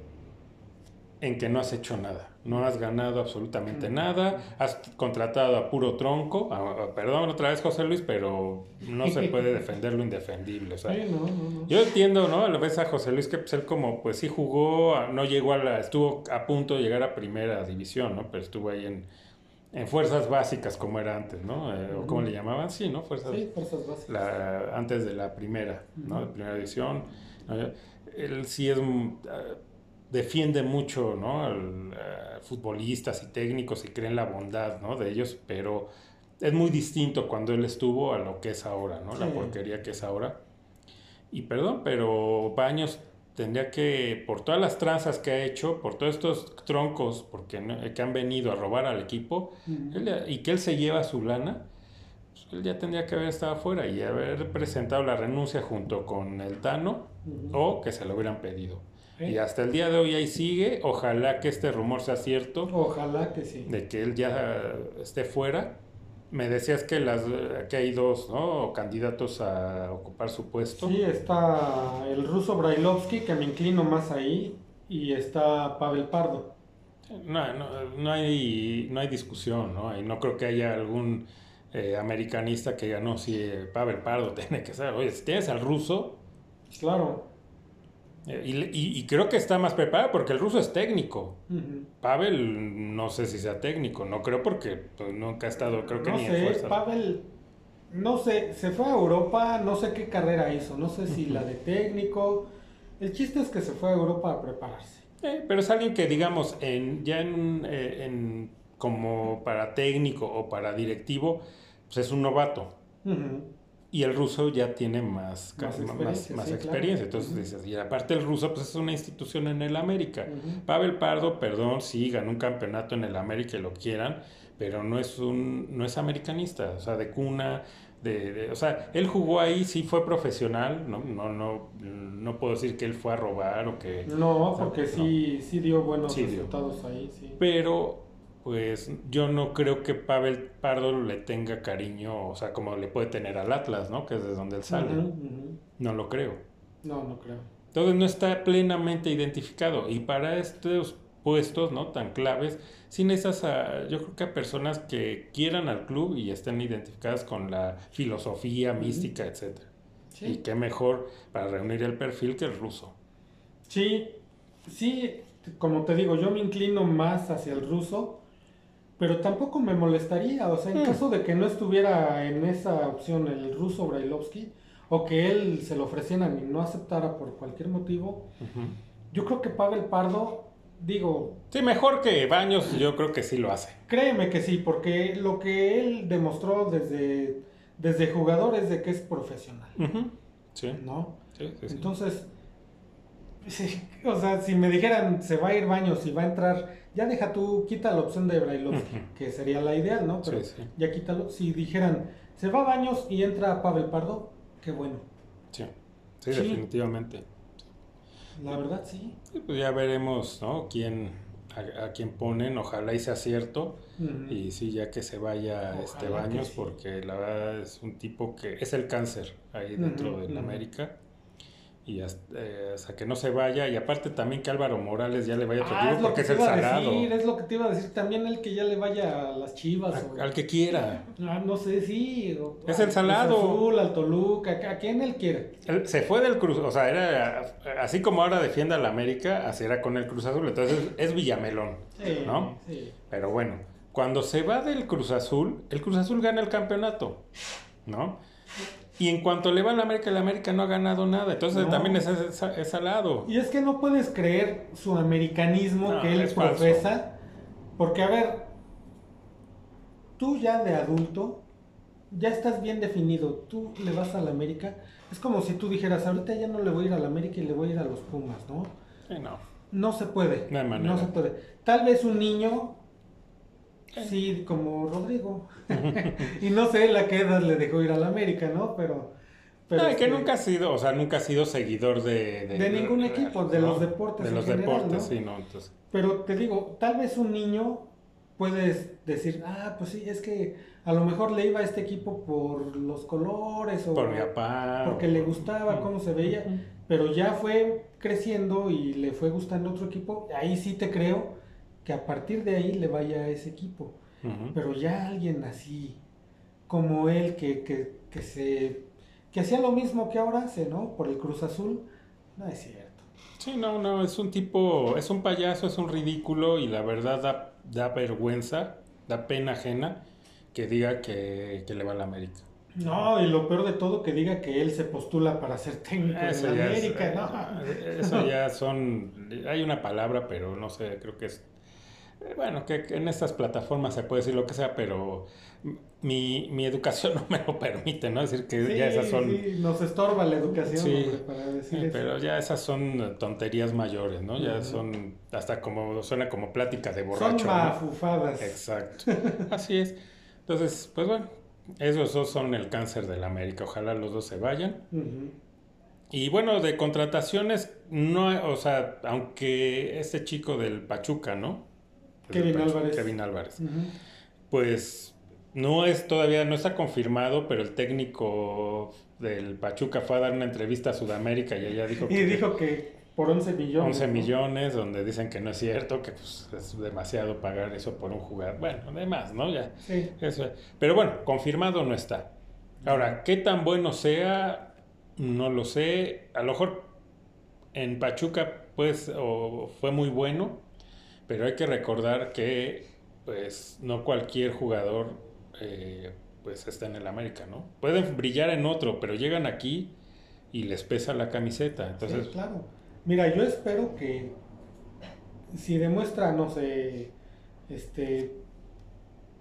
en que no has hecho nada. No has ganado absolutamente nada. Has contratado a puro tronco. a- a- perdón otra vez, José Luis, pero no se puede defender lo indefendible. O sea, Sí, no, no, no. yo entiendo, ¿no? A la vez a José Luis que pues, él como, pues sí jugó, no llegó a la, estuvo a punto de llegar a primera división, ¿no? Pero estuvo ahí en, en fuerzas básicas como era antes, ¿no? Eh, o como le llamaban, sí, ¿no? Fuerzas Sí, fuerzas básicas. la, antes de la primera, ¿no? De primera. ¿no? Él sí es, mm, ah, defiende mucho, ¿no? Al, a futbolistas y técnicos y cree en la bondad, ¿no? De ellos, pero es muy distinto cuando él estuvo a lo que es ahora, ¿no? La porquería que es ahora. Y perdón, pero Baños tendría que, por todas las tranzas que ha hecho, por todos estos troncos porque no- que han venido a robar al equipo, él y que él se lleva su lana, pues, él ya tendría que haber estado afuera y haber presentado la renuncia junto con el Tano o que se lo hubieran pedido. ¿Eh? Y hasta el día de hoy ahí sigue. Ojalá que este rumor sea cierto Ojalá que sí. de que él ya esté fuera. Me decías que, las, que hay dos ¿no? candidatos a ocupar su puesto. Sí, está el ruso Brailovsky, que me inclino más ahí, y está Pavel Pardo. No, no, no hay, no hay discusión, ¿no? Y no creo que haya algún eh, americanista que diga, no, si Pavel Pardo tiene que ser. Oye, si tienes al ruso, Claro. Y, y- y creo que está más preparado porque el ruso es técnico. Pavel no sé si sea técnico, no creo porque pues, nunca ha estado, creo que no ni en sé, fuerza. Pavel, no sé, se fue a Europa, no sé qué carrera hizo, no sé si la de técnico. El chiste es que se fue a Europa a prepararse. Eh, pero es alguien que, digamos, en, ya en, eh, en- como para técnico o para directivo, pues es un novato. Ujú. Y el ruso ya tiene más, Más experiencia, más sí, experiencia. claro. Entonces dices, y aparte el ruso pues es una institución en el América. Pavel Pardo, perdón, sí, ganó un campeonato en el América y lo quieran, pero no es un, no es americanista, o sea, de cuna, de, de- o sea, él jugó ahí, sí fue profesional, no, no, no, no puedo decir que él fue a robar o que, No, porque sí, sí dio buenos Sí dio. resultados ahí, sí. pero pues yo no creo que Pavel Pardo le tenga cariño, o sea, como le puede tener al Atlas, ¿no? Que es de donde él sale, no lo creo. No, no creo. Entonces no está plenamente identificado. Y para estos puestos no tan claves, sí necesitas a, yo creo que a personas que quieran al club y estén identificadas con la filosofía, mística, etc. Y Sí, qué mejor para reunir el perfil que el ruso. sí, sí, como te digo, yo me inclino más hacia el ruso, pero tampoco me molestaría, o sea, en Mm. caso de que no estuviera en esa opción el ruso Brailovsky, o que él se lo ofrecieran y no aceptara por cualquier motivo, yo creo que Pavel Pardo, digo, Sí, mejor que Baños, yo creo que sí lo hace. créeme que sí, porque lo que él demostró desde, desde jugador es de que es profesional. Sí, ¿no? sí, sí, sí. Entonces, o sea, si me dijeran se va a ir baños y va a entrar, ya deja tú, quita la opción de Brailovsky, que sería la ideal, ¿no? Pero Sí, sí. ya quítalo. Si dijeran se va a baños y entra Pavel Pardo, qué bueno. Sí, sí, Sí. definitivamente. La verdad, sí. Pues ya veremos, ¿no? Quién, a, a quién ponen, ojalá y sea cierto. Y sí, ya que se vaya Ojalá este Baños, porque la verdad es un tipo que es el cáncer ahí dentro Ujú, del ujú. América. Y hasta, eh, hasta, que no se vaya. Y aparte también que Álvaro Morales ya le vaya a otro Ah, equipo porque que es el salado. decir, es lo que te iba a decir. También el que ya le vaya a las chivas. o- al que quiera. Ah, no sé, sí. o- Es al el salado. Azul, al Toluca, a quien él quiera. Él se fue del Cruz, o sea, era así como ahora defiende a la América, así era con el Cruz Azul. Entonces es Villamelón, Sí, ¿no? sí. Pero bueno, cuando se va del Cruz Azul, el Cruz Azul gana el campeonato, ¿no? Y en cuanto le va a la América, la América no ha ganado nada. Entonces No. también es, es, es salado. Y es que no puedes creer su americanismo No, que él es falso. profesa. Porque, a ver, tú ya de adulto, ya estás bien definido. Tú le vas a la América. Es como si tú dijeras, ahorita ya no le voy a ir a la América y le voy a ir a los Pumas, ¿no? Sí, no. No se puede. No hay manera. se puede. Tal vez un niño, sí, como Rodrigo. y no sé la qué edad le dejó ir a la América, ¿no? Pero. pero No, y que este, nunca ha sido, o sea, nunca ha sido seguidor de... De ningún equipo, de los deportes De en los general, deportes, ¿no? sí, ¿no? Entonces, Pero te digo, tal vez un niño puedes decir, ah, pues sí, es que a lo mejor le iba a este equipo por los colores o por mi papá. porque o le gustaba cómo se veía, pero ya fue creciendo y le fue gustando otro equipo, ahí sí te creo que a partir de ahí le vaya a ese equipo. Pero ya alguien así como él que, que, que se que hacía lo mismo que ahora hace, ¿no? Por el Cruz Azul, no es cierto. Sí, no, no, es un tipo, es un payaso, es un ridículo y la verdad da, da vergüenza, da pena ajena que diga que, que le va a la América. No, y lo peor de todo que diga que él se postula para ser técnico Eso es, América, eh, ¿no? eso ya son, hay una palabra, pero no sé, creo que es, eh, bueno, que, que en estas plataformas se puede decir lo que sea, pero mi, mi educación no me lo permite, ¿no? Es decir, que Sí, ya esas son... sí, nos estorba la educación, Sí. hombre, para decir Sí, eso. pero ya esas son tonterías mayores, ¿no? Ya son hasta como suena como plática de Son borracho. ¿no? mafufadas. Exacto. Así es. Entonces, pues bueno, esos dos son el cáncer de la América. Ojalá los dos se vayan. Y bueno, de contrataciones, no, o sea, aunque este chico del Pachuca, ¿no? Kevin Del Pachuca, Álvarez. Kevin Álvarez. Pues no es todavía, no está confirmado, pero el técnico del Pachuca fue a dar una entrevista a Sudamérica y ella dijo Y que dijo que por 11 millones. 11 ¿no? millones, donde dicen que no es cierto, que pues, es demasiado pagar eso por un jugador. Bueno, además, ¿no? Ya, Sí. eso. Pero bueno, confirmado no está. Ahora, qué tan bueno sea, no lo sé. A lo mejor en Pachuca, pues, o fue muy bueno, pero hay que recordar que, pues, no cualquier jugador, eh, pues, está en el América, ¿no? Pueden brillar en otro, pero llegan aquí y les pesa la camiseta. Entonces, Sí, claro. Mira, yo espero que si demuestra, no sé, este,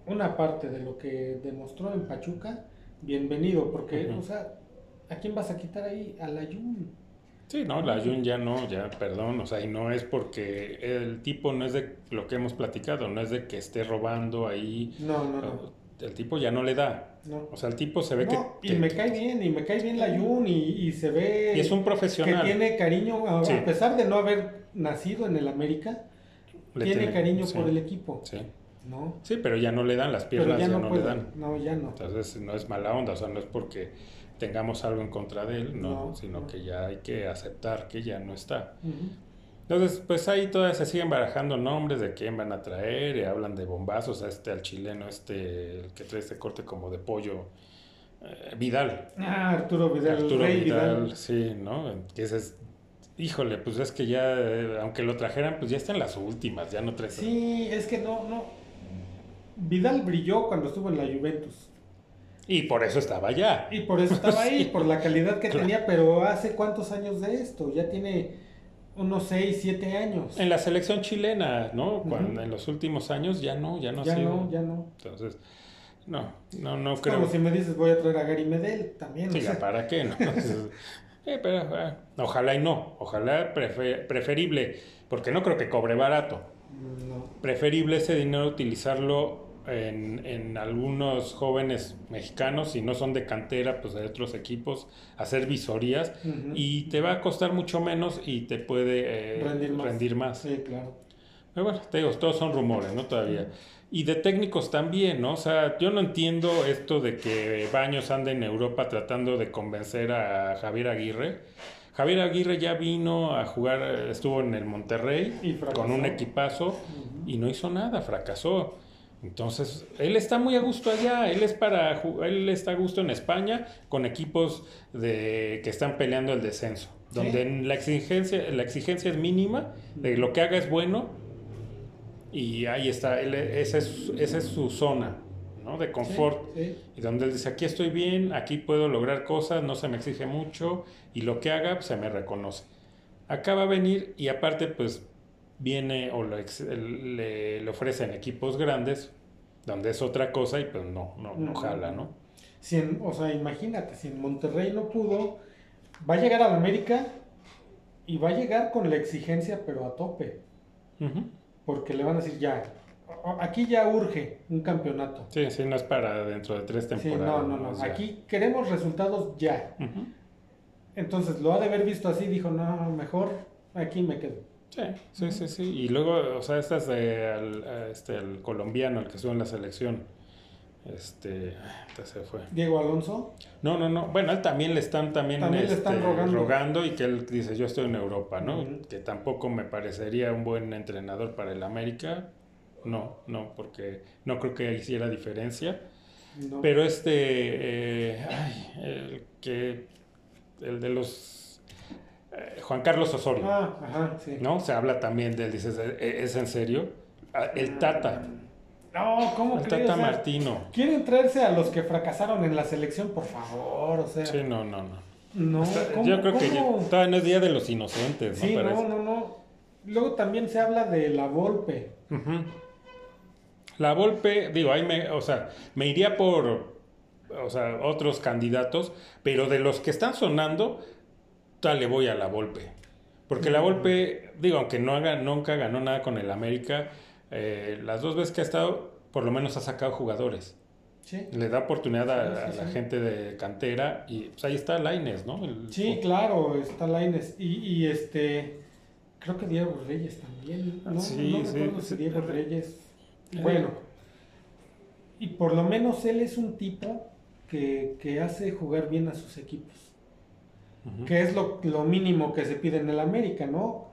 una parte de lo que demostró en Pachuca, bienvenido, porque, o sea, ¿a quién vas a quitar ahí? Al Ayun. Sí, no, la Jun ya no, ya, perdón, o sea, y no es porque el tipo no es de lo que hemos platicado, no es de que esté robando ahí, No, no, no. el tipo ya no le da, no. o sea, el tipo se ve No, que, y que- me cae bien, y me cae bien la Ayun, y, y se ve y es un que profesional, tiene cariño, a, a Sí. pesar de no haber nacido en el América, le tiene, cariño sí, por el equipo, sí, ¿no? sí, pero ya no le dan, las Pero piernas ya ya, no, no, le dan, no, ya no. entonces no es mala onda, o sea, no es porque tengamos algo en contra de él, no, No, sino no. que ya hay que aceptar que ya no está. Ujú. Entonces, pues ahí todavía se siguen barajando nombres de quién van a traer, y hablan de bombazos, a este, al chileno, este, el que trae este corte como de pollo, eh, Vidal. Ah, Arturo Vidal, Arturo Rey Vidal, Vidal. sí, ¿no? Que ese es, híjole, pues es que ya, eh, aunque lo trajeran, pues ya está en las últimas, ya no trae. Sí, es que no, no. Vidal brilló cuando estuvo en la Juventus. Y por eso estaba allá. Y por eso estaba ahí, Sí. por la calidad que Claro. tenía, pero ¿hace cuántos años de esto? Ya tiene unos 6, 7 años. En la selección chilena, ¿no? Cuando en los últimos años ya no, ya no ha ya sido. no, ya no. Entonces, no, no, no Es creo. como si me dices voy a traer a Gary Medel también. Sí, para qué, ¿no? Eh, pero eh, ojalá y no, ojalá prefe- preferible, porque no creo que cobre barato. no. Preferible ese dinero utilizarlo en, en algunos jóvenes mexicanos, si no son de cantera, pues de otros equipos, hacer visorías y te va a costar mucho menos y te puede eh, rendir más. rendir más. Sí, claro. Pero bueno, te digo, todos son rumores, ¿no? Todavía. Y de técnicos también, ¿no? O sea, yo no entiendo esto de que Baños ande en Europa tratando de convencer a Javier Aguirre, Javier Aguirre ya vino a jugar, estuvo en el Monterrey Y con un equipazo Ujú. y no hizo nada, fracasó. Entonces, él está muy a gusto allá, él es para él está a gusto en España con equipos de que están peleando el descenso, donde la exigencia la exigencia es mínima, de lo que haga es bueno y ahí está, él, esa es esa es su zona, ¿no? de confort. Sí, Y donde él dice, aquí estoy bien, aquí puedo lograr cosas, no se me exige mucho y lo que haga pues, se me reconoce. Acá va a venir y aparte pues viene o le, le ofrecen equipos grandes donde es otra cosa y pues no, no, no jala, ¿no? Si en- o sea, imagínate, si en Monterrey no pudo, va a llegar a la América y va a llegar con la exigencia, pero a tope. Porque le van a decir ya, aquí ya urge un campeonato. Sí, sí, no es para dentro de tres Sí, temporadas. no, no, no. O sea, Aquí queremos resultados ya. Entonces lo ha de haber visto así, dijo, no, mejor aquí me quedo. Sí, sí, sí, sí. Y luego, o sea, estas de al, este, el colombiano, el que estuvo en la selección. Este, se fue. Diego Alonso, No, no, no. Bueno, él también le están también, También le están este, rogando. y que él dice, yo estoy en Europa, ¿no? Que tampoco me parecería un buen entrenador para el América. No, no, porque no creo que hiciera diferencia. no. Pero este, eh, ay, el que, el de los, eh, Juan Carlos Osorio, Ah, ajá, sí. ¿no? Se habla también de él, dices, ¿e- ¿es en serio? Ah, El Tata, No, ¿cómo el crees? Tata O sea, Martino. Quieren traerse a los que fracasaron en la selección, por favor, o sea. Sí, no, no, no. No, ¿cómo- Yo creo que ya- todavía no es Día de los Inocentes, ¿no? Sí, no, no, no. Luego también se habla de la Volpe. La Volpe, digo, ahí me, o sea, me iría por, o sea, otros candidatos, pero de los que están sonando, tal le voy a la Volpe. Porque la. Volpe, digo, aunque no haga, nunca ganó nada con el América, eh, las dos veces que ha estado, por lo menos ha sacado jugadores. Sí, Le da oportunidad a, Sí, sí, a la gente de cantera y pues ahí está Laines, ¿no? El- sí, claro, está Laines. Y, y este, creo que Diego Reyes también. No, Sí, no sí, recuerdo si Diego Reyes. Bueno, y por lo menos él es un tipo que, que hace jugar bien a sus equipos. Que es lo, lo mínimo que se pide en el América, ¿no?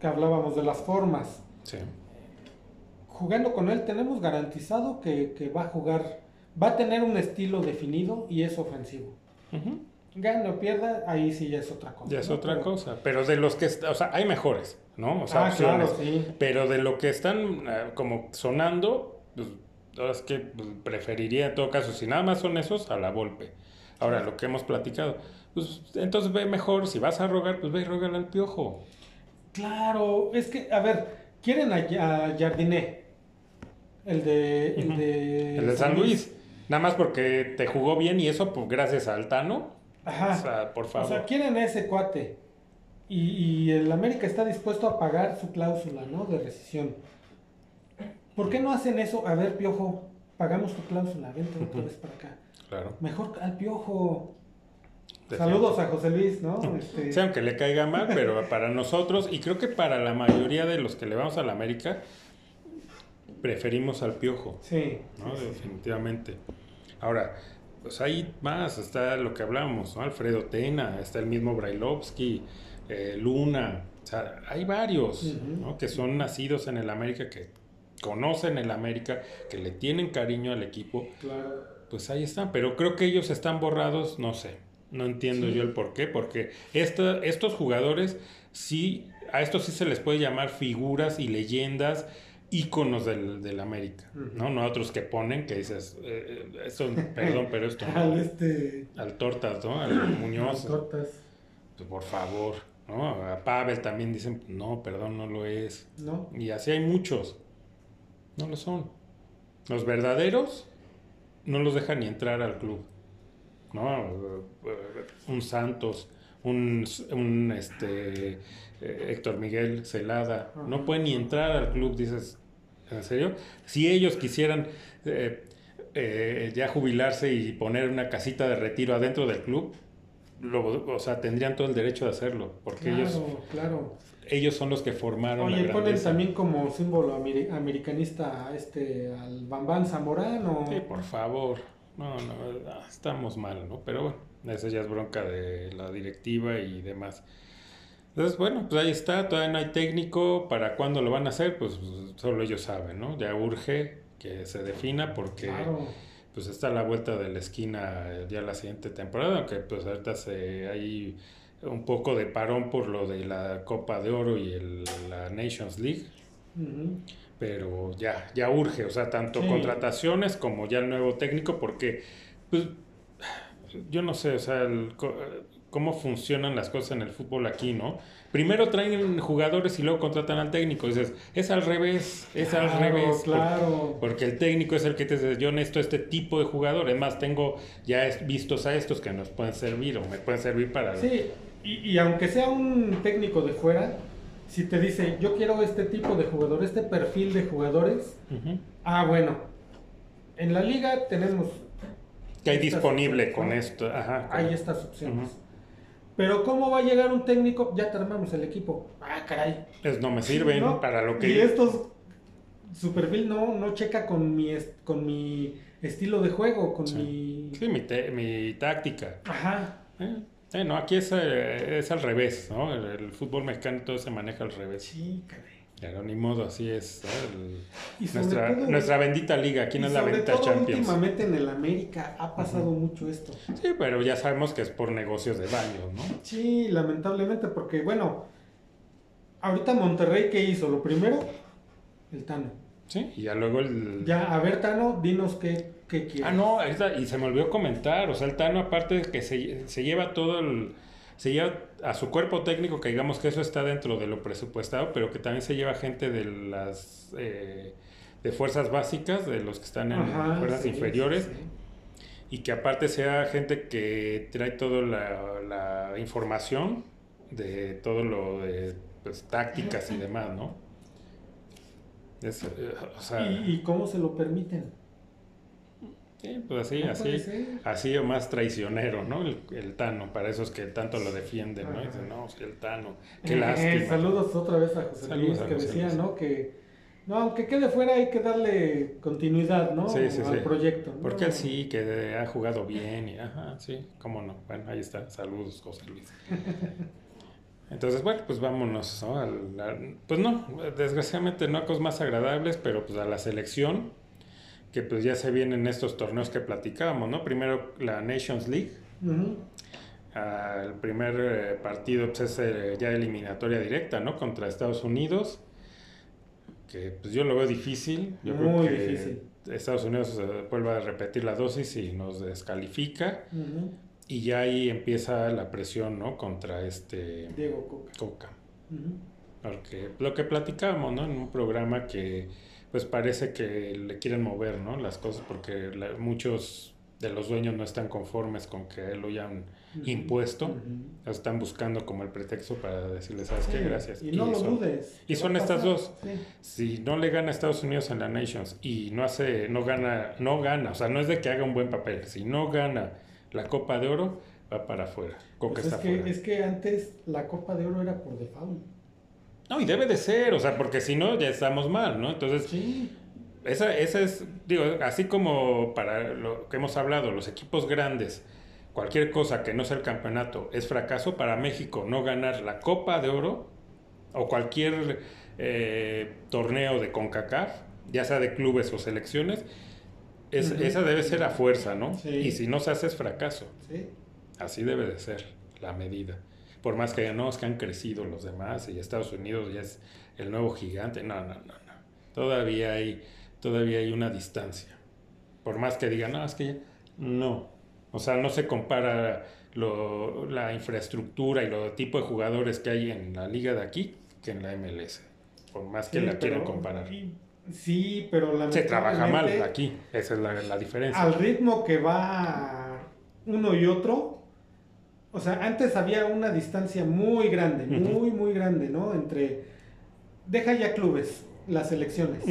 Que hablábamos de las formas. Sí. jugando con él tenemos garantizado que, que va a jugar, va a tener un estilo definido y es ofensivo. Ujú. Gane o pierda, ahí sí ya es otra cosa. Ya es ¿no? otra Pero- cosa. Pero de los que, o sea, hay mejores, ¿no? O sea, ah, opciones. claro, sí. Pero de lo que están eh, como sonando, pues, ahora es que pues, preferiría en todo caso, si nada más son esos, a la Volpe. Ahora, lo que hemos platicado, pues entonces ve mejor, si vas a rogar, pues ve y rógale al piojo. Claro, es que, a ver, quieren a, a Jardiné, el de, el de, El de San Luis. Nada más porque te jugó bien y eso, pues gracias al Tano. Ajá. O sea, por O favor. sea, quieren a ese cuate. Y, y el América está dispuesto a pagar su cláusula, ¿no? De rescisión. ¿Por qué no hacen eso? A ver, Piojo, pagamos tu cláusula, vente otra vez para acá. claro. Mejor al Piojo. Saludos a José Luis, ¿no? Este, Sí, aunque le caiga mal, pero para nosotros, y creo que para la mayoría de los que le vamos a la América, preferimos al piojo. sí, ¿no? sí. Definitivamente. Ahora, pues hay más, está lo que hablamos, ¿no? Alfredo Tena, está el mismo Brailovsky, eh, Luna, o sea, hay varios. ¿no? Que son nacidos en el América, que conocen el América, que le tienen cariño al equipo, Claro. pues ahí están, pero creo que ellos están borrados, no sé, no entiendo Sí. yo el por qué, porque esta- estos jugadores sí, a estos sí se les puede llamar figuras y leyendas, íconos del, del América. ¿no? No otros que ponen que dices, eh, eh, esto, perdón, pero esto no. Al este. Al Tortas, ¿no? Al Muñoz, tortas, pues por favor, ¿no? A Pavel también dicen, no, perdón, no lo es. ¿no? Y así hay muchos. No lo son. Los verdaderos no los dejan ni entrar al club. ¿No? Un Santos, un, un, este, Héctor Miguel Celada, no pueden ni entrar al club, dices, ¿en serio? Si ellos quisieran eh, eh, ya jubilarse y poner una casita de retiro adentro del club, lo- o sea, tendrían todo el derecho de hacerlo, porque Claro, ellos, claro. ellos son los que formaron Oye, la ponen también como símbolo ameri- americanista a este, al Bambán Zamorano. Sí, por favor. No, no, ah, estamos mal, ¿no? Pero bueno, Esa ya es bronca de la directiva y demás. Entonces, bueno, pues ahí está, todavía no hay técnico, para cuándo lo van a hacer, pues solo ellos saben, ¿no? Ya urge que se defina porque pues está a la vuelta de la esquina ya la siguiente temporada, aunque pues ahorita se, hay un poco de parón por lo de la Copa de Oro y el, la Nations League. Pero ya, ya urge, o sea, tanto contrataciones como ya el nuevo técnico, porque pues, yo no sé, o sea, cómo funcionan las cosas en el fútbol aquí, ¿no? Primero traen jugadores y luego contratan al técnico. Dices, es al revés, es al revés. Claro. Porque, el técnico es el que te dice, yo necesito este tipo de jugadores. Más, tengo ya vistos a estos que nos pueden servir o me pueden servir para... Sí, y, aunque sea un técnico de fuera, si te dice, yo quiero este tipo de jugador, este perfil de jugadores, ah, bueno, en la liga tenemos... Que hay disponible con esto. Ajá, Hay estas opciones. Pero ¿cómo va a llegar un técnico? Ya te armamos el equipo. Ah, caray. Pues no me sirven para lo que... Y estos, su perfil no, no checa con mi, con mi estilo de juego, con mi... Sí, mi, mi táctica. Ajá. ¿Eh? Eh, no, aquí es, eh, es, al revés, ¿no? El, fútbol mexicano todo se maneja al revés. Sí, caray. Claro, ni modo, así es. nuestra, nuestra bendita liga, aquí no es la bendita todo, Champions. Últimamente en el América ha pasado mucho esto. Sí, pero ya sabemos que es por negocios de baños, ¿no? Sí, lamentablemente, porque bueno, ahorita Monterrey, ¿qué hizo? Lo primero, el Tano. Sí, y ya luego el. Ya, a ver, Tano, dinos qué, qué quieres. Ah, no, y se me olvidó comentar, o sea, el Tano, aparte de que se, se lleva todo el se lleva a su cuerpo técnico, que digamos que eso está dentro de lo presupuestado, pero que también se lleva gente de las eh, de fuerzas básicas, de los que están en fuerzas inferiores, y que aparte sea gente que trae toda la, información de todo lo de pues, tácticas y demás, ¿no? Eh, ¿Y cómo se lo permiten? Sí, pues así, así, así o más traicionero, ¿no? El, Tano, para esos que tanto lo defienden, ¿no? Dicen, no, el Tano, qué eh, lástima. saludos otra vez a José Luis, que decía, ¿no? Que, no, aunque quede fuera hay que darle continuidad, ¿no? Sí, sí, Al proyecto. Porque él sí, que ha jugado bien y, ajá, sí, cómo no. Bueno, ahí está, saludos, José Luis. Entonces, bueno, pues vámonos, ¿no? pues no, desgraciadamente no a cosas más agradables, pero pues a la selección que pues ya se vienen estos torneos que platicábamos, ¿no? Primero la Nations League. Ah, el primer eh, partido pues, es eh, ya eliminatoria directa, ¿no? Contra Estados Unidos. Que pues yo lo veo difícil. Yo creo que Estados Unidos eh, vuelve a repetir la dosis y nos descalifica. Y ya ahí empieza la presión, ¿no? Contra este... Diego Coca. Porque lo que platicábamos, ¿no? En un programa que pues parece que le quieren mover, ¿no? Las cosas porque muchos de los dueños no están conformes con que lo hayan impuesto, están buscando como el pretexto para decirle, ¿sabes qué? Gracias. Y no lo son, dudes. Y son estas dos. Si no le gana a Estados Unidos en la Nations y no hace, no gana, no gana, o sea, no es de que haga un buen papel, si no gana la Copa de Oro, va para afuera. Pues es, que, es que antes la Copa de Oro era por default. No, y debe de ser, o sea, porque si no, ya estamos mal, ¿no? Entonces, esa, esa es, digo, así como para lo que hemos hablado, los equipos grandes, cualquier cosa que no sea el campeonato es fracaso para México no ganar la Copa de Oro o cualquier eh, torneo de CONCACAF, ya sea de clubes o selecciones, esa debe ser a fuerza, ¿no? Y si no se hace es fracaso. Sí. Así debe de ser la medida por más que no, es que han crecido los demás y Estados Unidos ya es el nuevo gigante. No, no, no, no. Todavía hay, todavía hay una distancia. Por más que digan, no, es que no. O sea, no se compara lo, la infraestructura y lo tipo de jugadores que hay en la liga de aquí que en la MLS. Por más que la quieran comparar. Sí, pero la Se trabaja mal aquí, esa es la, la diferencia. Al ritmo que va uno y otro, o sea, antes había una distancia muy grande, muy, muy grande, ¿no? Entre, deja ya clubes, las elecciones.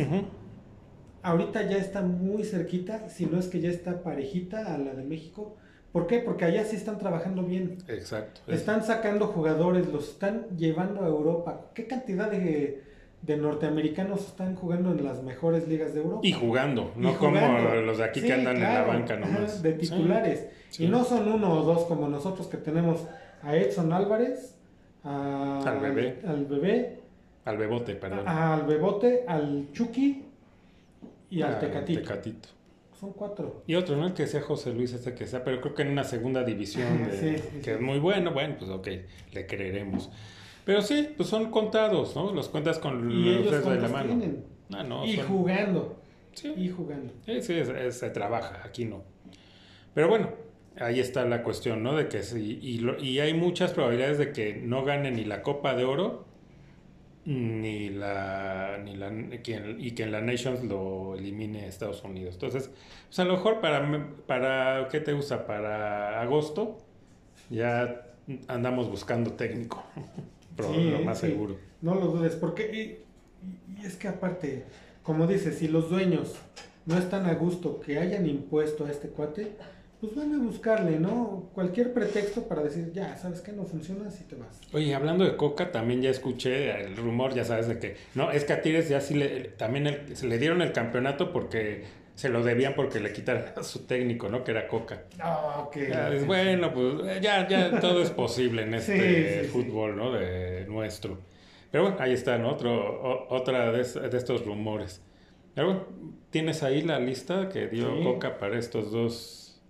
Ahorita ya está muy cerquita, si no es que ya está parejita a la de México. ¿Por qué? Porque allá sí están trabajando bien. Exacto. Están sacando jugadores, los están llevando a Europa. ¿Qué cantidad de, de norteamericanos están jugando en las mejores ligas de Europa. Y jugando, no Y como los de aquí Sí, que andan en la banca ajá, nomás. De titulares. sí. Y no son uno o dos como nosotros que tenemos a Edson Álvarez, a- Al Bebé. al bebé, Al bebote, perdón. al Bebote, al Chucky y al Al Tecatito. Tecatito. Son cuatro. Y otro, ¿no? El que sea José Luis, este que sea, pero creo que en una segunda división, de- Sí, sí, que sí. es muy bueno, bueno, pues ok, le creeremos. Pero sí, pues son contados, ¿no? Los cuentas con los dedos de la mano. tienen. Ah, no, y son- jugando. sí, Y jugando. sí, sí, se trabaja, aquí no. Pero bueno, ahí está la cuestión, ¿no? De que sí, y, lo- y hay muchas probabilidades de que no gane ni la Copa de Oro, ni la, ni la que y que en la Nations lo elimine Estados Unidos. Entonces, pues a lo mejor para, para ¿qué te gusta? Para agosto ya andamos buscando técnico, Sí, lo más sí. seguro. No lo dudes, porque y, y es que aparte, como dices, si los dueños no están a gusto que hayan impuesto a este cuate, pues van a buscarle, ¿no? Cualquier pretexto para decir, ya, ¿sabes qué? No funciona, así te vas. Oye, hablando de Coca, también ya escuché el rumor, ya sabes, de que no, es que a Tigres ya sí le, también el- se le dieron el campeonato porque se lo debían porque le quitaron a su técnico, ¿no? Que era Coca. Ah, ok. Ya, es, bueno, pues ya, ya todo es posible en este Sí, sí, sí. fútbol, ¿no? De nuestro. Pero bueno, ahí está, ¿no? Otro, o- otra de estos rumores. Pero bueno, ¿tienes ahí la lista que dio Sí. Coca para estos dos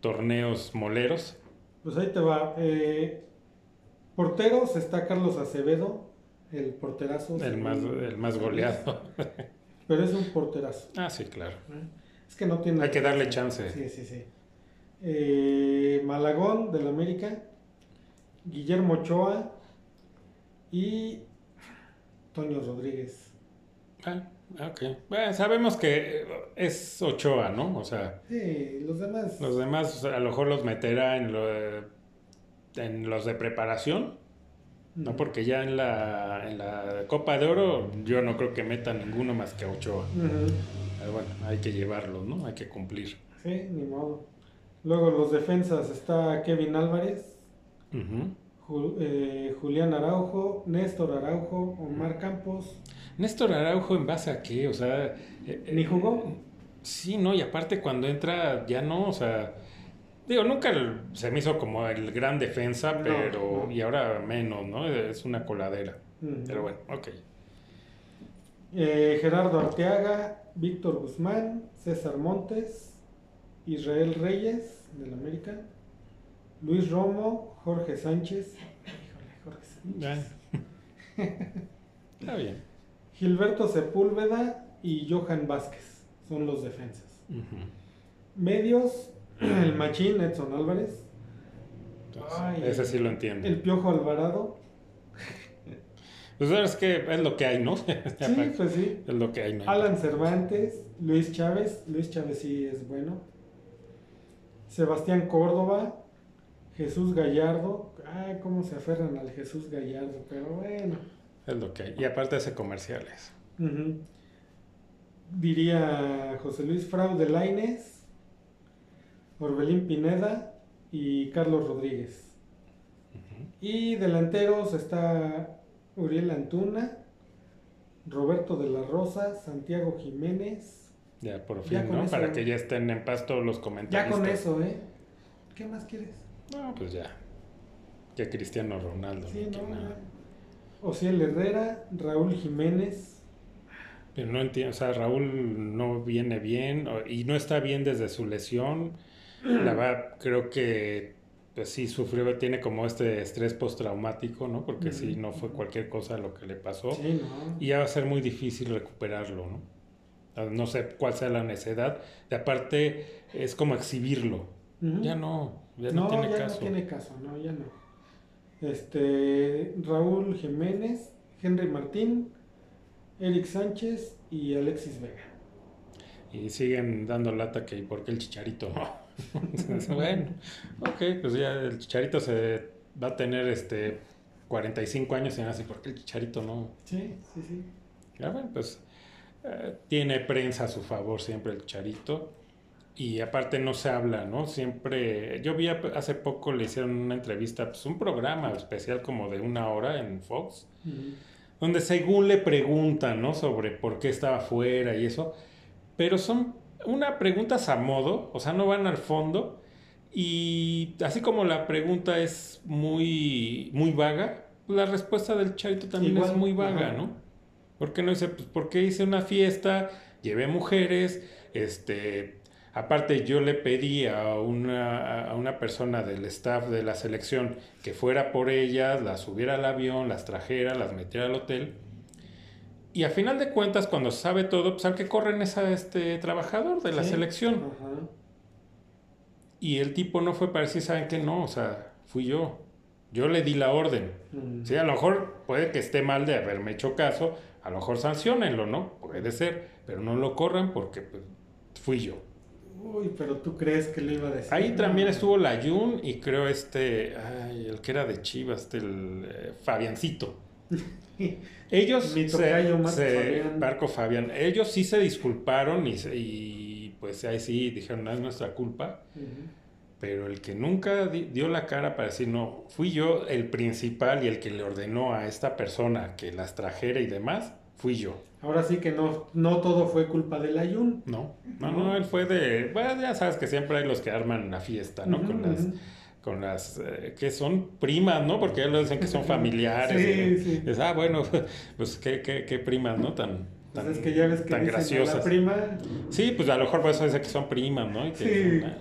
torneos moleros? Pues ahí te va. Eh, porteros está Carlos Acevedo, el porterazo. El más, el más goleado. Pero es un porterazo. ah, sí, claro. ¿eh? Es que no tiene... Hay que darle chance. Sí, sí, sí. Eh, Malagón del América, Guillermo Ochoa y Toño Rodríguez. Ah, ok. Bueno, sabemos que es Ochoa, ¿no? O sea, Sí, los demás. los demás a lo mejor los meterá en, lo de- en los de preparación, ¿no? Porque ya en la, en la Copa de Oro yo no creo que meta ninguno más que a Ochoa. Pero bueno, hay que llevarlos, ¿no? Hay que cumplir. Sí, ni modo. Luego los defensas está Kevin Álvarez, Ujú. Eh, Julián Araujo, Néstor Araujo, Omar Campos. Néstor Araujo, ¿en base a qué? O sea... eh, ¿Ni eh, jugó? Sí, no, y aparte cuando entra ya no, o sea, digo, nunca se me hizo como el gran defensa, No, pero, no. y ahora menos, ¿no? Es una coladera. Pero bueno, ok. Eh, Gerardo Arteaga, Víctor Guzmán, César Montes, Israel Reyes del América, Luis Romo, Jorge Sánchez, híjole, Jorge Sánchez. Está bien. Gilberto Sepúlveda y Johan Vázquez son los defensas. Medios, el Machín Edson Álvarez, Entonces, Ay. ese sí lo entiendo. el Piojo Alvarado, Pues es que es lo que hay, ¿no? sí, pues sí, es lo que hay, ¿no? Alan Cervantes, Luis Chávez, Luis Chávez sí es bueno. Sebastián Córdoba, Jesús Gallardo, ay, cómo se aferran al Jesús Gallardo, pero bueno. Es lo que hay. Y aparte hace comerciales. Ujú. Diría José Luis Frau de Laines, Orbelín Pineda y Carlos Rodríguez. Y delanteros está Uriel Antuna, Roberto de la Rosa, Santiago Jiménez. Ya por fin, Ya ¿no? eso. Para que ya estén en paz todos los Ya comentarios. con eso, ¿eh? ¿Qué más quieres? No, pues ya. Ya Cristiano Ronaldo. Sí, no, nada. ya. Ociel Herrera, Raúl Jiménez. Pero no entiendo, o sea, Raúl no viene bien o- y no está bien desde su lesión. La verdad, creo que pues sí sufrió, tiene como este estrés postraumático, ¿no? Porque sí, Ujú. no fue cualquier cosa lo que le pasó. Sí, no. Y ya va a ser muy difícil recuperarlo, ¿no? Ah, No sé cuál sea la necesidad. De aparte, es como exhibirlo. Ya no, ya no, no, tiene ya caso. no tiene caso, no, ya no. Este, Raúl Jiménez, Henry Martín, Eric Sánchez y Alexis Vega. Y siguen dando lata que ¿por qué el chicharito no? Entonces, bueno, ok, pues ya el chicharito se va a tener este 45 años y así, ¿por qué el chicharito no? Sí, sí, sí. Ya bueno, pues eh, tiene prensa a su favor siempre el chicharito. Y aparte no se habla, ¿no? Siempre, yo vi hace poco le hicieron una entrevista, pues un programa especial como de una hora en Fox, donde según le preguntan, ¿no? Sobre por qué estaba fuera y eso, pero son una preguntas a modo, o sea, no van al fondo, y así como la pregunta es muy, muy vaga, la respuesta del Charito también es muy vaga, ¿no? ¿Por qué no dice, pues, ¿por qué hice una fiesta? Llevé mujeres, este, aparte yo le pedí a una, a una persona del staff de la selección que fuera por ellas, las subiera al avión, las trajera, las metiera al hotel. Y a final de cuentas, cuando sabe todo, pues al que corren es a este trabajador de la selección. Y el tipo no fue para decir, ¿saben qué? No, o sea, fui yo. Yo le di la orden. Sí, a lo mejor puede que esté mal de haberme hecho caso, a lo mejor sancionenlo, ¿no? Puede ser, pero no lo corran porque pues, fui yo. Uy, pero tú crees que le iba a decir. Ahí también estuvo la Jun y creo este, ay, el que era de Chivas, este, el eh, Fabiancito. ellos Mi se, Marco se- Fabián. Marco Fabián, ellos sí se disculparon y, y, pues ahí sí dijeron, no es nuestra culpa. Pero el que nunca di- dio la cara para decir, no, fui yo el principal y el que le ordenó a esta persona que las trajera y demás, fui yo. Ahora sí que no, no todo fue culpa del Ayun. No, no, no, él fue de, bueno, ya sabes que siempre hay los que arman la fiesta, ¿no? Con las, con las, eh, que son primas, ¿no? Porque ellos dicen que son familiares. Sí, sí. es, ah, bueno, pues qué, qué, qué primas, ¿no? Tan, Pues tan, es que ya ves que tan dicen graciosas. la prima, Sí, pues a lo mejor por eso dice que son primas, ¿no? Y que, Sí. ah,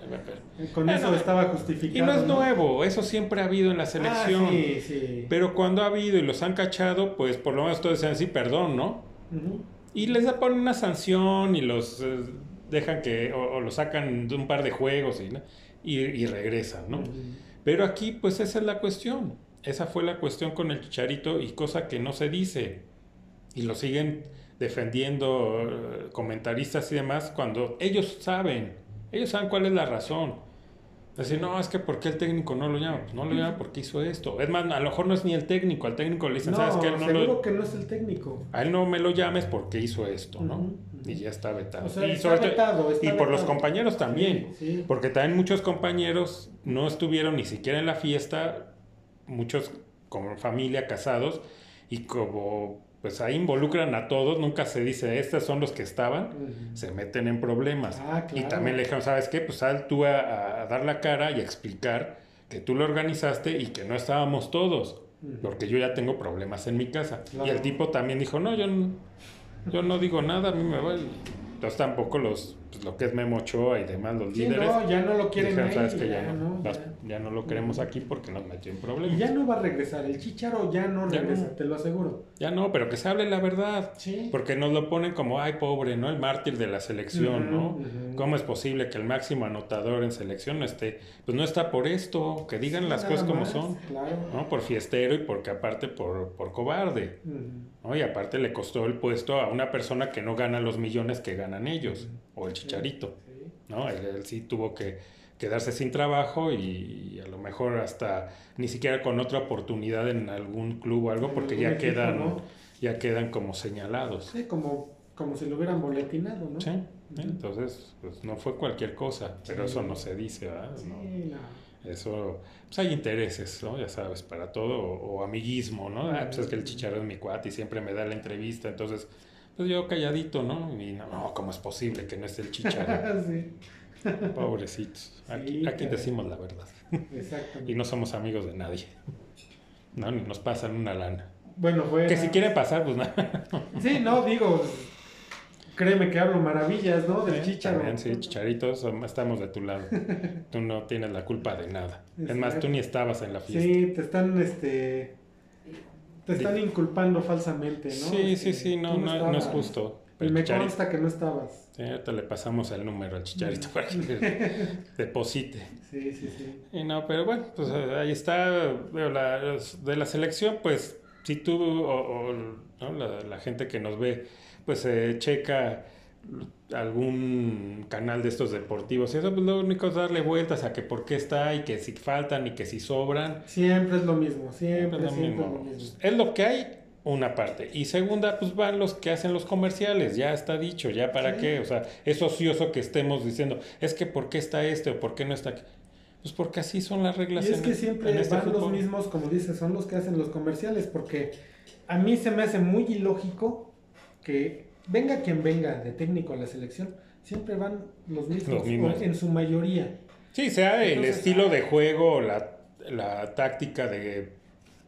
con Bueno, eso estaba y justificado. no es nuevo, eso siempre ha habido en la selección. Ah, sí, sí. Pero cuando ha habido y los han cachado, pues por lo menos todos dicen sí, perdón, ¿no? Ujú. Y les ponen una sanción y los eh, dejan que, o, o los sacan de un par de juegos y, ¿no? y, y regresan, ¿no? Ujú. Pero aquí, pues esa es la cuestión. Esa fue la cuestión con el chicharito y cosa que no se dice. Y lo siguen defendiendo eh, comentaristas y demás cuando ellos saben, ellos saben cuál es la razón. Decir, no, es que ¿por qué el técnico no lo llama? Pues no lo llama porque hizo esto. Es más, a lo mejor no es ni el técnico, al técnico le dicen, No, ¿sabes qué? No seguro lo- que no es el técnico. a él no me lo llames porque hizo esto, ¿no? Y ya está vetado. O sea, y está sobre todo- vetado, está y por los compañeros también. Sí, sí. Porque también muchos compañeros no estuvieron ni siquiera en la fiesta, muchos como familia casados, y como pues ahí involucran a todos, nunca se dice, estos son los que estaban, se meten en problemas. Ah, Y también le dijeron, ¿sabes qué? Pues sal tú a, a dar la cara y a explicar que tú lo organizaste y que no estábamos todos, porque yo ya tengo problemas en mi casa. Claro. Y el tipo también dijo, no, yo no, yo no digo nada, a mí me voy. Entonces tampoco los, pues, lo que es Memo Ochoa y demás, los Sí, líderes, no, ya no lo quieren. Ya, ya, no, vas- ya. ya no lo queremos aquí porque nos metió en problemas. Y ya no va a regresar. El Chicharo ya no regresa, no. te lo aseguro. Ya no, pero que se hable la verdad. Sí. Porque nos lo ponen como, ay, pobre, ¿no? El mártir de la selección, ¿no? ¿Cómo es posible que el máximo anotador en selección no esté? Pues no está por esto, que digan Sí, las cosas como más, son, Claro. ¿no? Por fiestero y porque aparte por, por cobarde. ¿no? Y aparte le costó el puesto a una persona que no gana los millones que ganan ellos, o el chicharito. ¿no? Él, él sí tuvo que quedarse sin trabajo y, a lo mejor hasta ni siquiera con otra oportunidad en algún club o algo, porque ya quedan, ¿no? ya quedan como señalados. Sí, como, como si lo hubieran boletinado, ¿no? Sí, entonces pues no fue cualquier cosa, pero Sí. eso no se dice, ¿verdad? Sí, No. no. Eso, pues hay intereses, ¿no? Ya sabes, para todo, o, o amiguismo, ¿no? Ah, pues es que el chicharro es mi cuate y siempre me da la entrevista, entonces, pues yo calladito, ¿no? Y no, no, ¿cómo es posible que no esté el chicharro? sí, Pobrecitos. Aquí, Sí, aquí decimos la verdad. exactamente. Y no somos amigos de nadie. No, ni nos pasan una lana. Bueno, fue. Que si quieren pasar, pues nada. Sí, no, digo. Créeme que hablo maravillas, ¿no? Del Sí, Chicharo. también, sí, chicharitos, estamos de tu lado. Tú no tienes la culpa de nada. Es más, tú ni estabas en la fiesta. Sí, te están, este. Te están inculpando falsamente, ¿no? Sí, sí, sí, no, no, no es justo. Pero me Chicharito- consta que no estabas. Sí, ahorita le pasamos el número al chicharito para que deposite. Sí, sí, sí. Y no, pero bueno, pues eh, ahí está. veo, la- de la selección, pues si tú o, o, ¿no? la, la gente que nos ve, pues eh, checa algún canal de estos deportivos y eso, pues lo único es darle vueltas a que por qué está y que si faltan y que si sobran. Siempre es lo mismo, Siempre siempre, es lo siempre mismo. es lo mismo. Es lo que hay, una parte. Y segunda, pues van los que hacen los comerciales, ya está dicho, ya para Sí. qué. O sea, es ocioso que estemos diciendo, es que por qué está este o por qué no está aquí. Pues porque así son las reglas Y es en- que siempre en este van los fútbol. mismos, como dices, son los que hacen los comerciales, porque a mí se me hace muy ilógico que venga quien venga de técnico a la selección, siempre van los mismos, Los mismos. o en su mayoría. Sí, sea el estilo ah. de juego, la, la táctica de,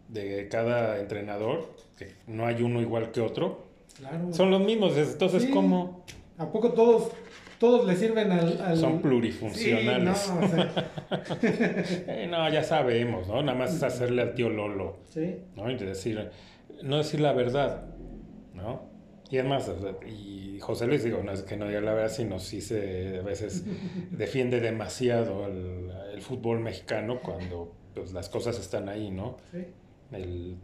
de cada entrenador, que no hay uno igual que otro, Claro. son los mismos. Entonces, Sí. ¿cómo? ¿A poco todos, todos le sirven al... al- Son plurifuncionales. Sí, no, o sea, Eh, no, ya sabemos, ¿no? Nada más es hacerle al tío Lolo, sí. ¿no? Y decir, no decir la verdad, ¿no? Y es más, o sea, y José Luis, digo, no es que no diga la verdad, sino sí se a veces defiende demasiado el, el fútbol mexicano cuando pues, las cosas están ahí, ¿no? sí. El,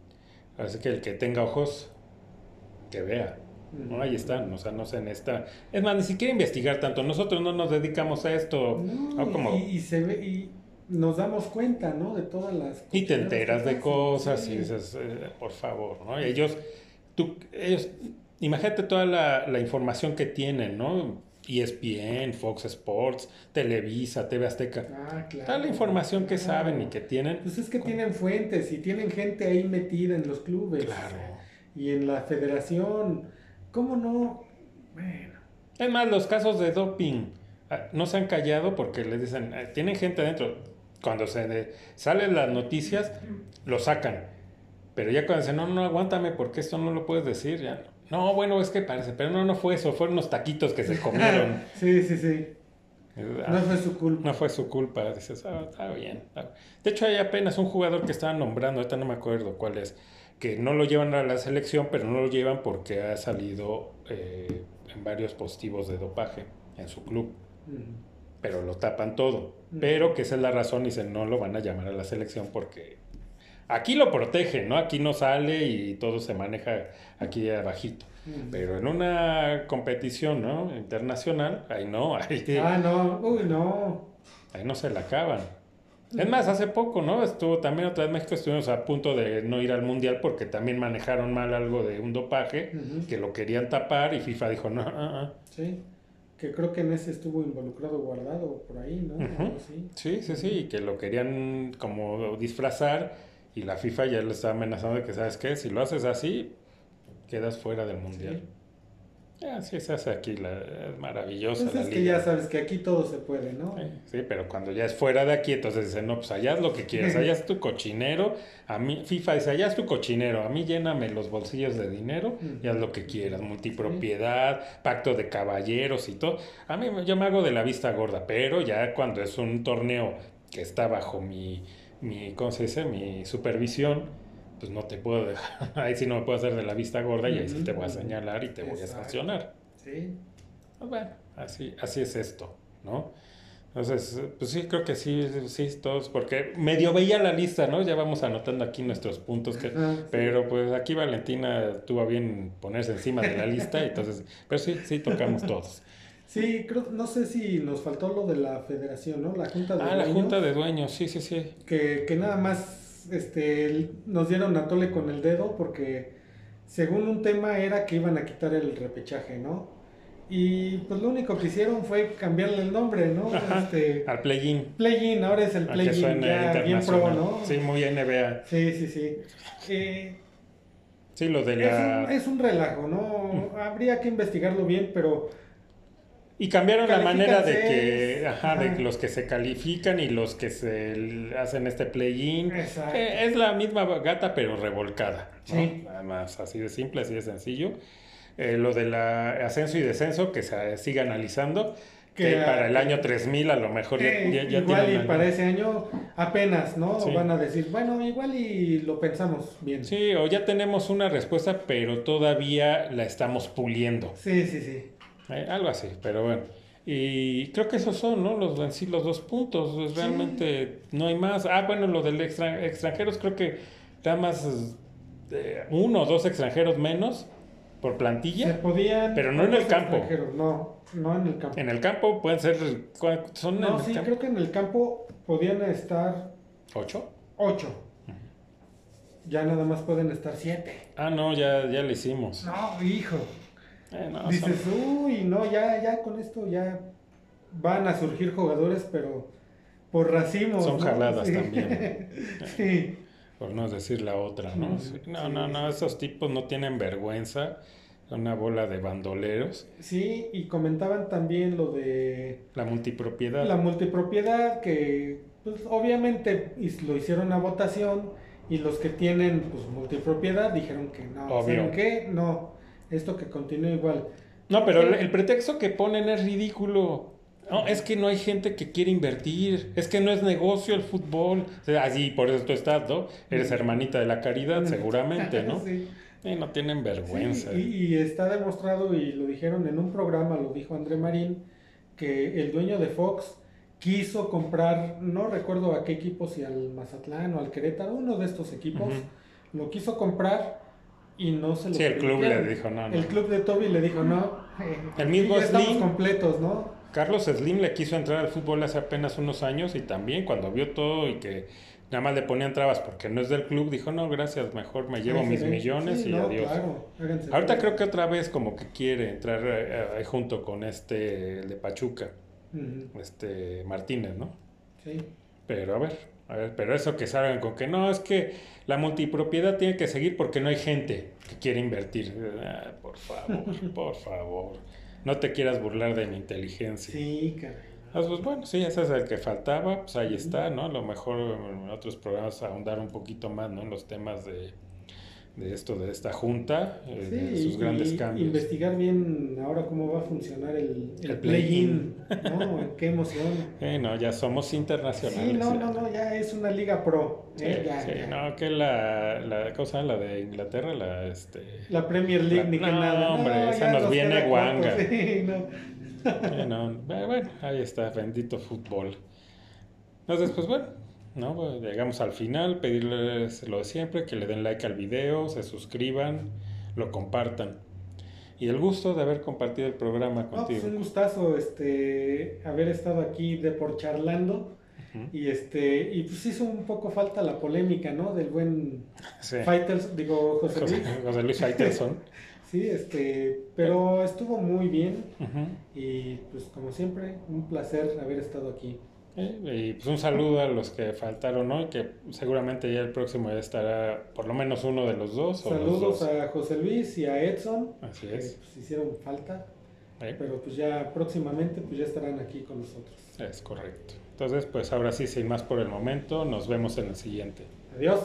así que el que tenga ojos, que vea. ¿no? Ahí están, o sea, no sé, en esta... Es más, ni siquiera investigar tanto. Nosotros no nos dedicamos a esto. No, ¿no? Como, y, y se ve, y nos damos cuenta, ¿no? De todas las... y te enteras de cosas Sí. y dices, eh, por favor, ¿no? Y ellos, tú, ellos, imagínate toda la, la información que tienen, ¿no? ESPN, Fox Sports, Televisa, TV Azteca. Ah, claro. Toda la información que claro. saben y que tienen. Pues es que tienen fuentes y tienen gente ahí metida en los clubes. Claro. Y en la federación. ¿Cómo no? Bueno. Es más, los casos de doping ah, no se han callado porque les dicen, eh, tienen gente adentro. Cuando se salen las noticias, lo sacan. Pero ya cuando dicen, no, no, aguántame porque esto no lo puedes decir, ya. No, bueno, es que parece, pero no, no fue eso, fueron unos taquitos que se comieron. sí, sí, sí. Ah, No fue su culpa. no fue su culpa, dices, ah, está bien. De hecho, hay apenas un jugador que estaban nombrando, ahorita no me acuerdo cuál es, que no lo llevan a la selección, pero no lo llevan porque ha salido eh, en varios positivos de dopaje en su club. Pero lo tapan todo. Pero que esa es la razón, y dicen, no lo van a llamar a la selección porque aquí lo protegen, ¿no? Aquí no sale y todo se maneja aquí abajito. Pero en una competición, ¿no? Internacional, ahí no, ahí, Ah, no. Uy, no. ahí no se la acaban. Es más, hace poco, ¿no? Estuvo también otra vez México, estuvimos a punto de no ir al Mundial porque también manejaron mal algo de un dopaje, que lo querían tapar y FIFA dijo, no, ah, ah". Sí. Que creo que en ese estuvo involucrado guardado por ahí, ¿no? Sí, sí, sí, y que lo querían como disfrazar y la FIFA ya le estaba amenazando de que, ¿sabes qué? Si lo haces así, quedas fuera del mundial. Así se hace aquí, la, es maravillosa Pues la es que liga. ya sabes que aquí todo se puede, ¿no? Sí, sí, pero cuando ya es fuera de aquí, entonces dicen, no, pues allá haz lo que quieras, allá es tu cochinero, a mí, FIFA dice, allá es tu cochinero, a mí lléname los bolsillos de dinero y haz lo que quieras, multipropiedad, pacto de caballeros y todo. A mí yo me hago de la vista gorda, pero ya cuando es un torneo que está bajo mi, mi ¿cómo se dice? Mi supervisión, pues no te puedo dejar, ahí sí no me puedo hacer de la vista gorda y ahí sí te voy a señalar y te voy a sancionar. Sí. Pues bueno, así, así es esto, ¿no? Entonces, pues sí, creo que sí, sí, todos, porque medio veía la lista, ¿no? Ya vamos anotando aquí nuestros puntos, que, Ajá, sí. pero pues aquí Valentina tuvo bien ponerse encima de la lista, entonces, pero sí, sí, tocamos todos. Sí, creo, no sé si nos faltó lo de la federación, ¿no? La junta de Ah, la dueños, junta de dueños, sí, sí, sí. que, que nada más este, nos dieron a tole con el dedo porque según un tema era que iban a quitar el repechaje, ¿no? Y pues lo único que hicieron fue cambiarle el nombre, ¿no? Ajá, Este, al play-in, play-in, ahora es el play-in ya bien pro. ¿no? Sí, muy NBA. sí, sí. sí. Eh, Sí, lo de es, la... un, es un relajo, ¿no? Habría que investigarlo bien, pero Y cambiaron la manera de que, ajá, ajá. de los que se califican y los que se hacen este play-in. Eh, es la misma gata pero revolcada. ¿no? Sí. Nada más así de simple, así de sencillo. Eh, lo del ascenso y descenso que se siga analizando. Que, Que, para el año 3000 a lo mejor ya, Eh, ya, ya igual tienen y para ese año apenas, ¿no? Sí. Van a decir, bueno, igual y lo pensamos bien. Sí, Sí, o ya tenemos una respuesta, pero todavía la estamos puliendo. sí, sí. Eh, algo así, pero bueno. Y creo que esos son, ¿no? Los, en sí, los dos puntos. Pues, Sí. Realmente no hay más. Ah, bueno, lo del extra- extranjeros creo que da más eh, uno o dos extranjeros menos por Se plantilla. podían. Pero no en el campo. No, no en el campo. En el campo pueden ser. ¿cuál- ¿Son No, sí, creo que en el campo podían estar ¿Ocho? ocho. Ya nada más pueden estar siete. Ah, no, ya, ya lo hicimos. No, hijo. Eh, no, Dices, son- uy, no, ya, ya con esto ya van a surgir jugadores, pero por racimos. Son ¿no? jaladas Sí. también. sí. por no decir la otra, ¿no? Mm, Sí, No, sí, no, no, esos tipos no tienen vergüenza, una bola de bandoleros. Sí, y comentaban también lo de La multipropiedad. la multipropiedad, que pues, obviamente lo hicieron a votación y los que tienen pues, multipropiedad dijeron que no. Obvio. ¿Saben qué? No, esto que continúe igual. No, pero el, el pretexto que ponen es ridículo. No, es que no hay gente que quiere invertir, es que no es negocio el fútbol. O sea, así por eso tú estás, ¿no? Eres hermanita de la caridad, seguramente, ¿no? Sí. Y no tienen vergüenza. Sí, y, y está demostrado, y lo dijeron en un programa, lo dijo André Marín, que el dueño de Fox quiso comprar, no recuerdo a qué equipo, si al Mazatlán o al Querétaro, uno de estos equipos, lo quiso comprar y no se lo Sí, el club le dijo, no, no. El club de Toby le dijo, no. eh, El mismo ya estamos Slim. completos, ¿no? Carlos Slim le quiso entrar al fútbol hace apenas unos años y también cuando vio todo y que nada más le ponían trabas porque no es del club, dijo, no, gracias, mejor me llevo mis millones Sí, y no, adiós. claro, Ahorita creo que otra vez como que quiere entrar eh, eh, junto con este, el de Pachuca, este Martínez, ¿no? sí. Pero a ver, a ver, pero eso que salgan con que no, es que la multipropiedad tiene que seguir porque no hay gente que quiere invertir. Ah, por favor, por favor. No te quieras burlar de mi inteligencia. Sí, caray. Ah, Pues bueno, sí, ese es el que faltaba, pues ahí está, ¿no? A lo mejor en otros programas ahondar un poquito más, ¿no? En los temas de, de esto, de esta junta, eh, de Sí, sus grandes y cambios. investigar bien ahora cómo va a funcionar el, el, El play-in, ¿no? Qué emoción. Eh, no, ya somos internacionales. Sí, no, no, no, ya es una liga pro. Sí, ¿eh? Ya, sí, ya. no, que la, la cosa, la de Inglaterra, la, este... La Premier League La- ni que no, nada. hombre, esa ya nos viene guanga. sí, no. Eh, no, eh, bueno, ahí está, bendito fútbol. Entonces, pues bueno, ¿no? Pues, llegamos al final, pedirles lo de siempre, que le den like al video, se suscriban, lo compartan. Y el gusto de haber compartido el programa No, pues contigo. un gustazo este haber estado aquí de por charlando y este y pues hizo un poco falta la polémica, ¿no? Del buen Sí. Fighters, digo José Luis. José Luis Faitelson. Sí, este, pero estuvo muy bien y pues como siempre, un placer haber estado aquí. Eh, Y pues un saludo a los que faltaron hoy, que seguramente ya el próximo ya estará por lo menos uno de los dos. o los Saludos dos. a José Luis y a Edson, Así que es. pues, hicieron falta, Eh, pero pues ya próximamente pues ya estarán aquí con nosotros. Es correcto. Entonces, pues ahora sí, sin más por el momento, nos vemos en el siguiente. Adiós.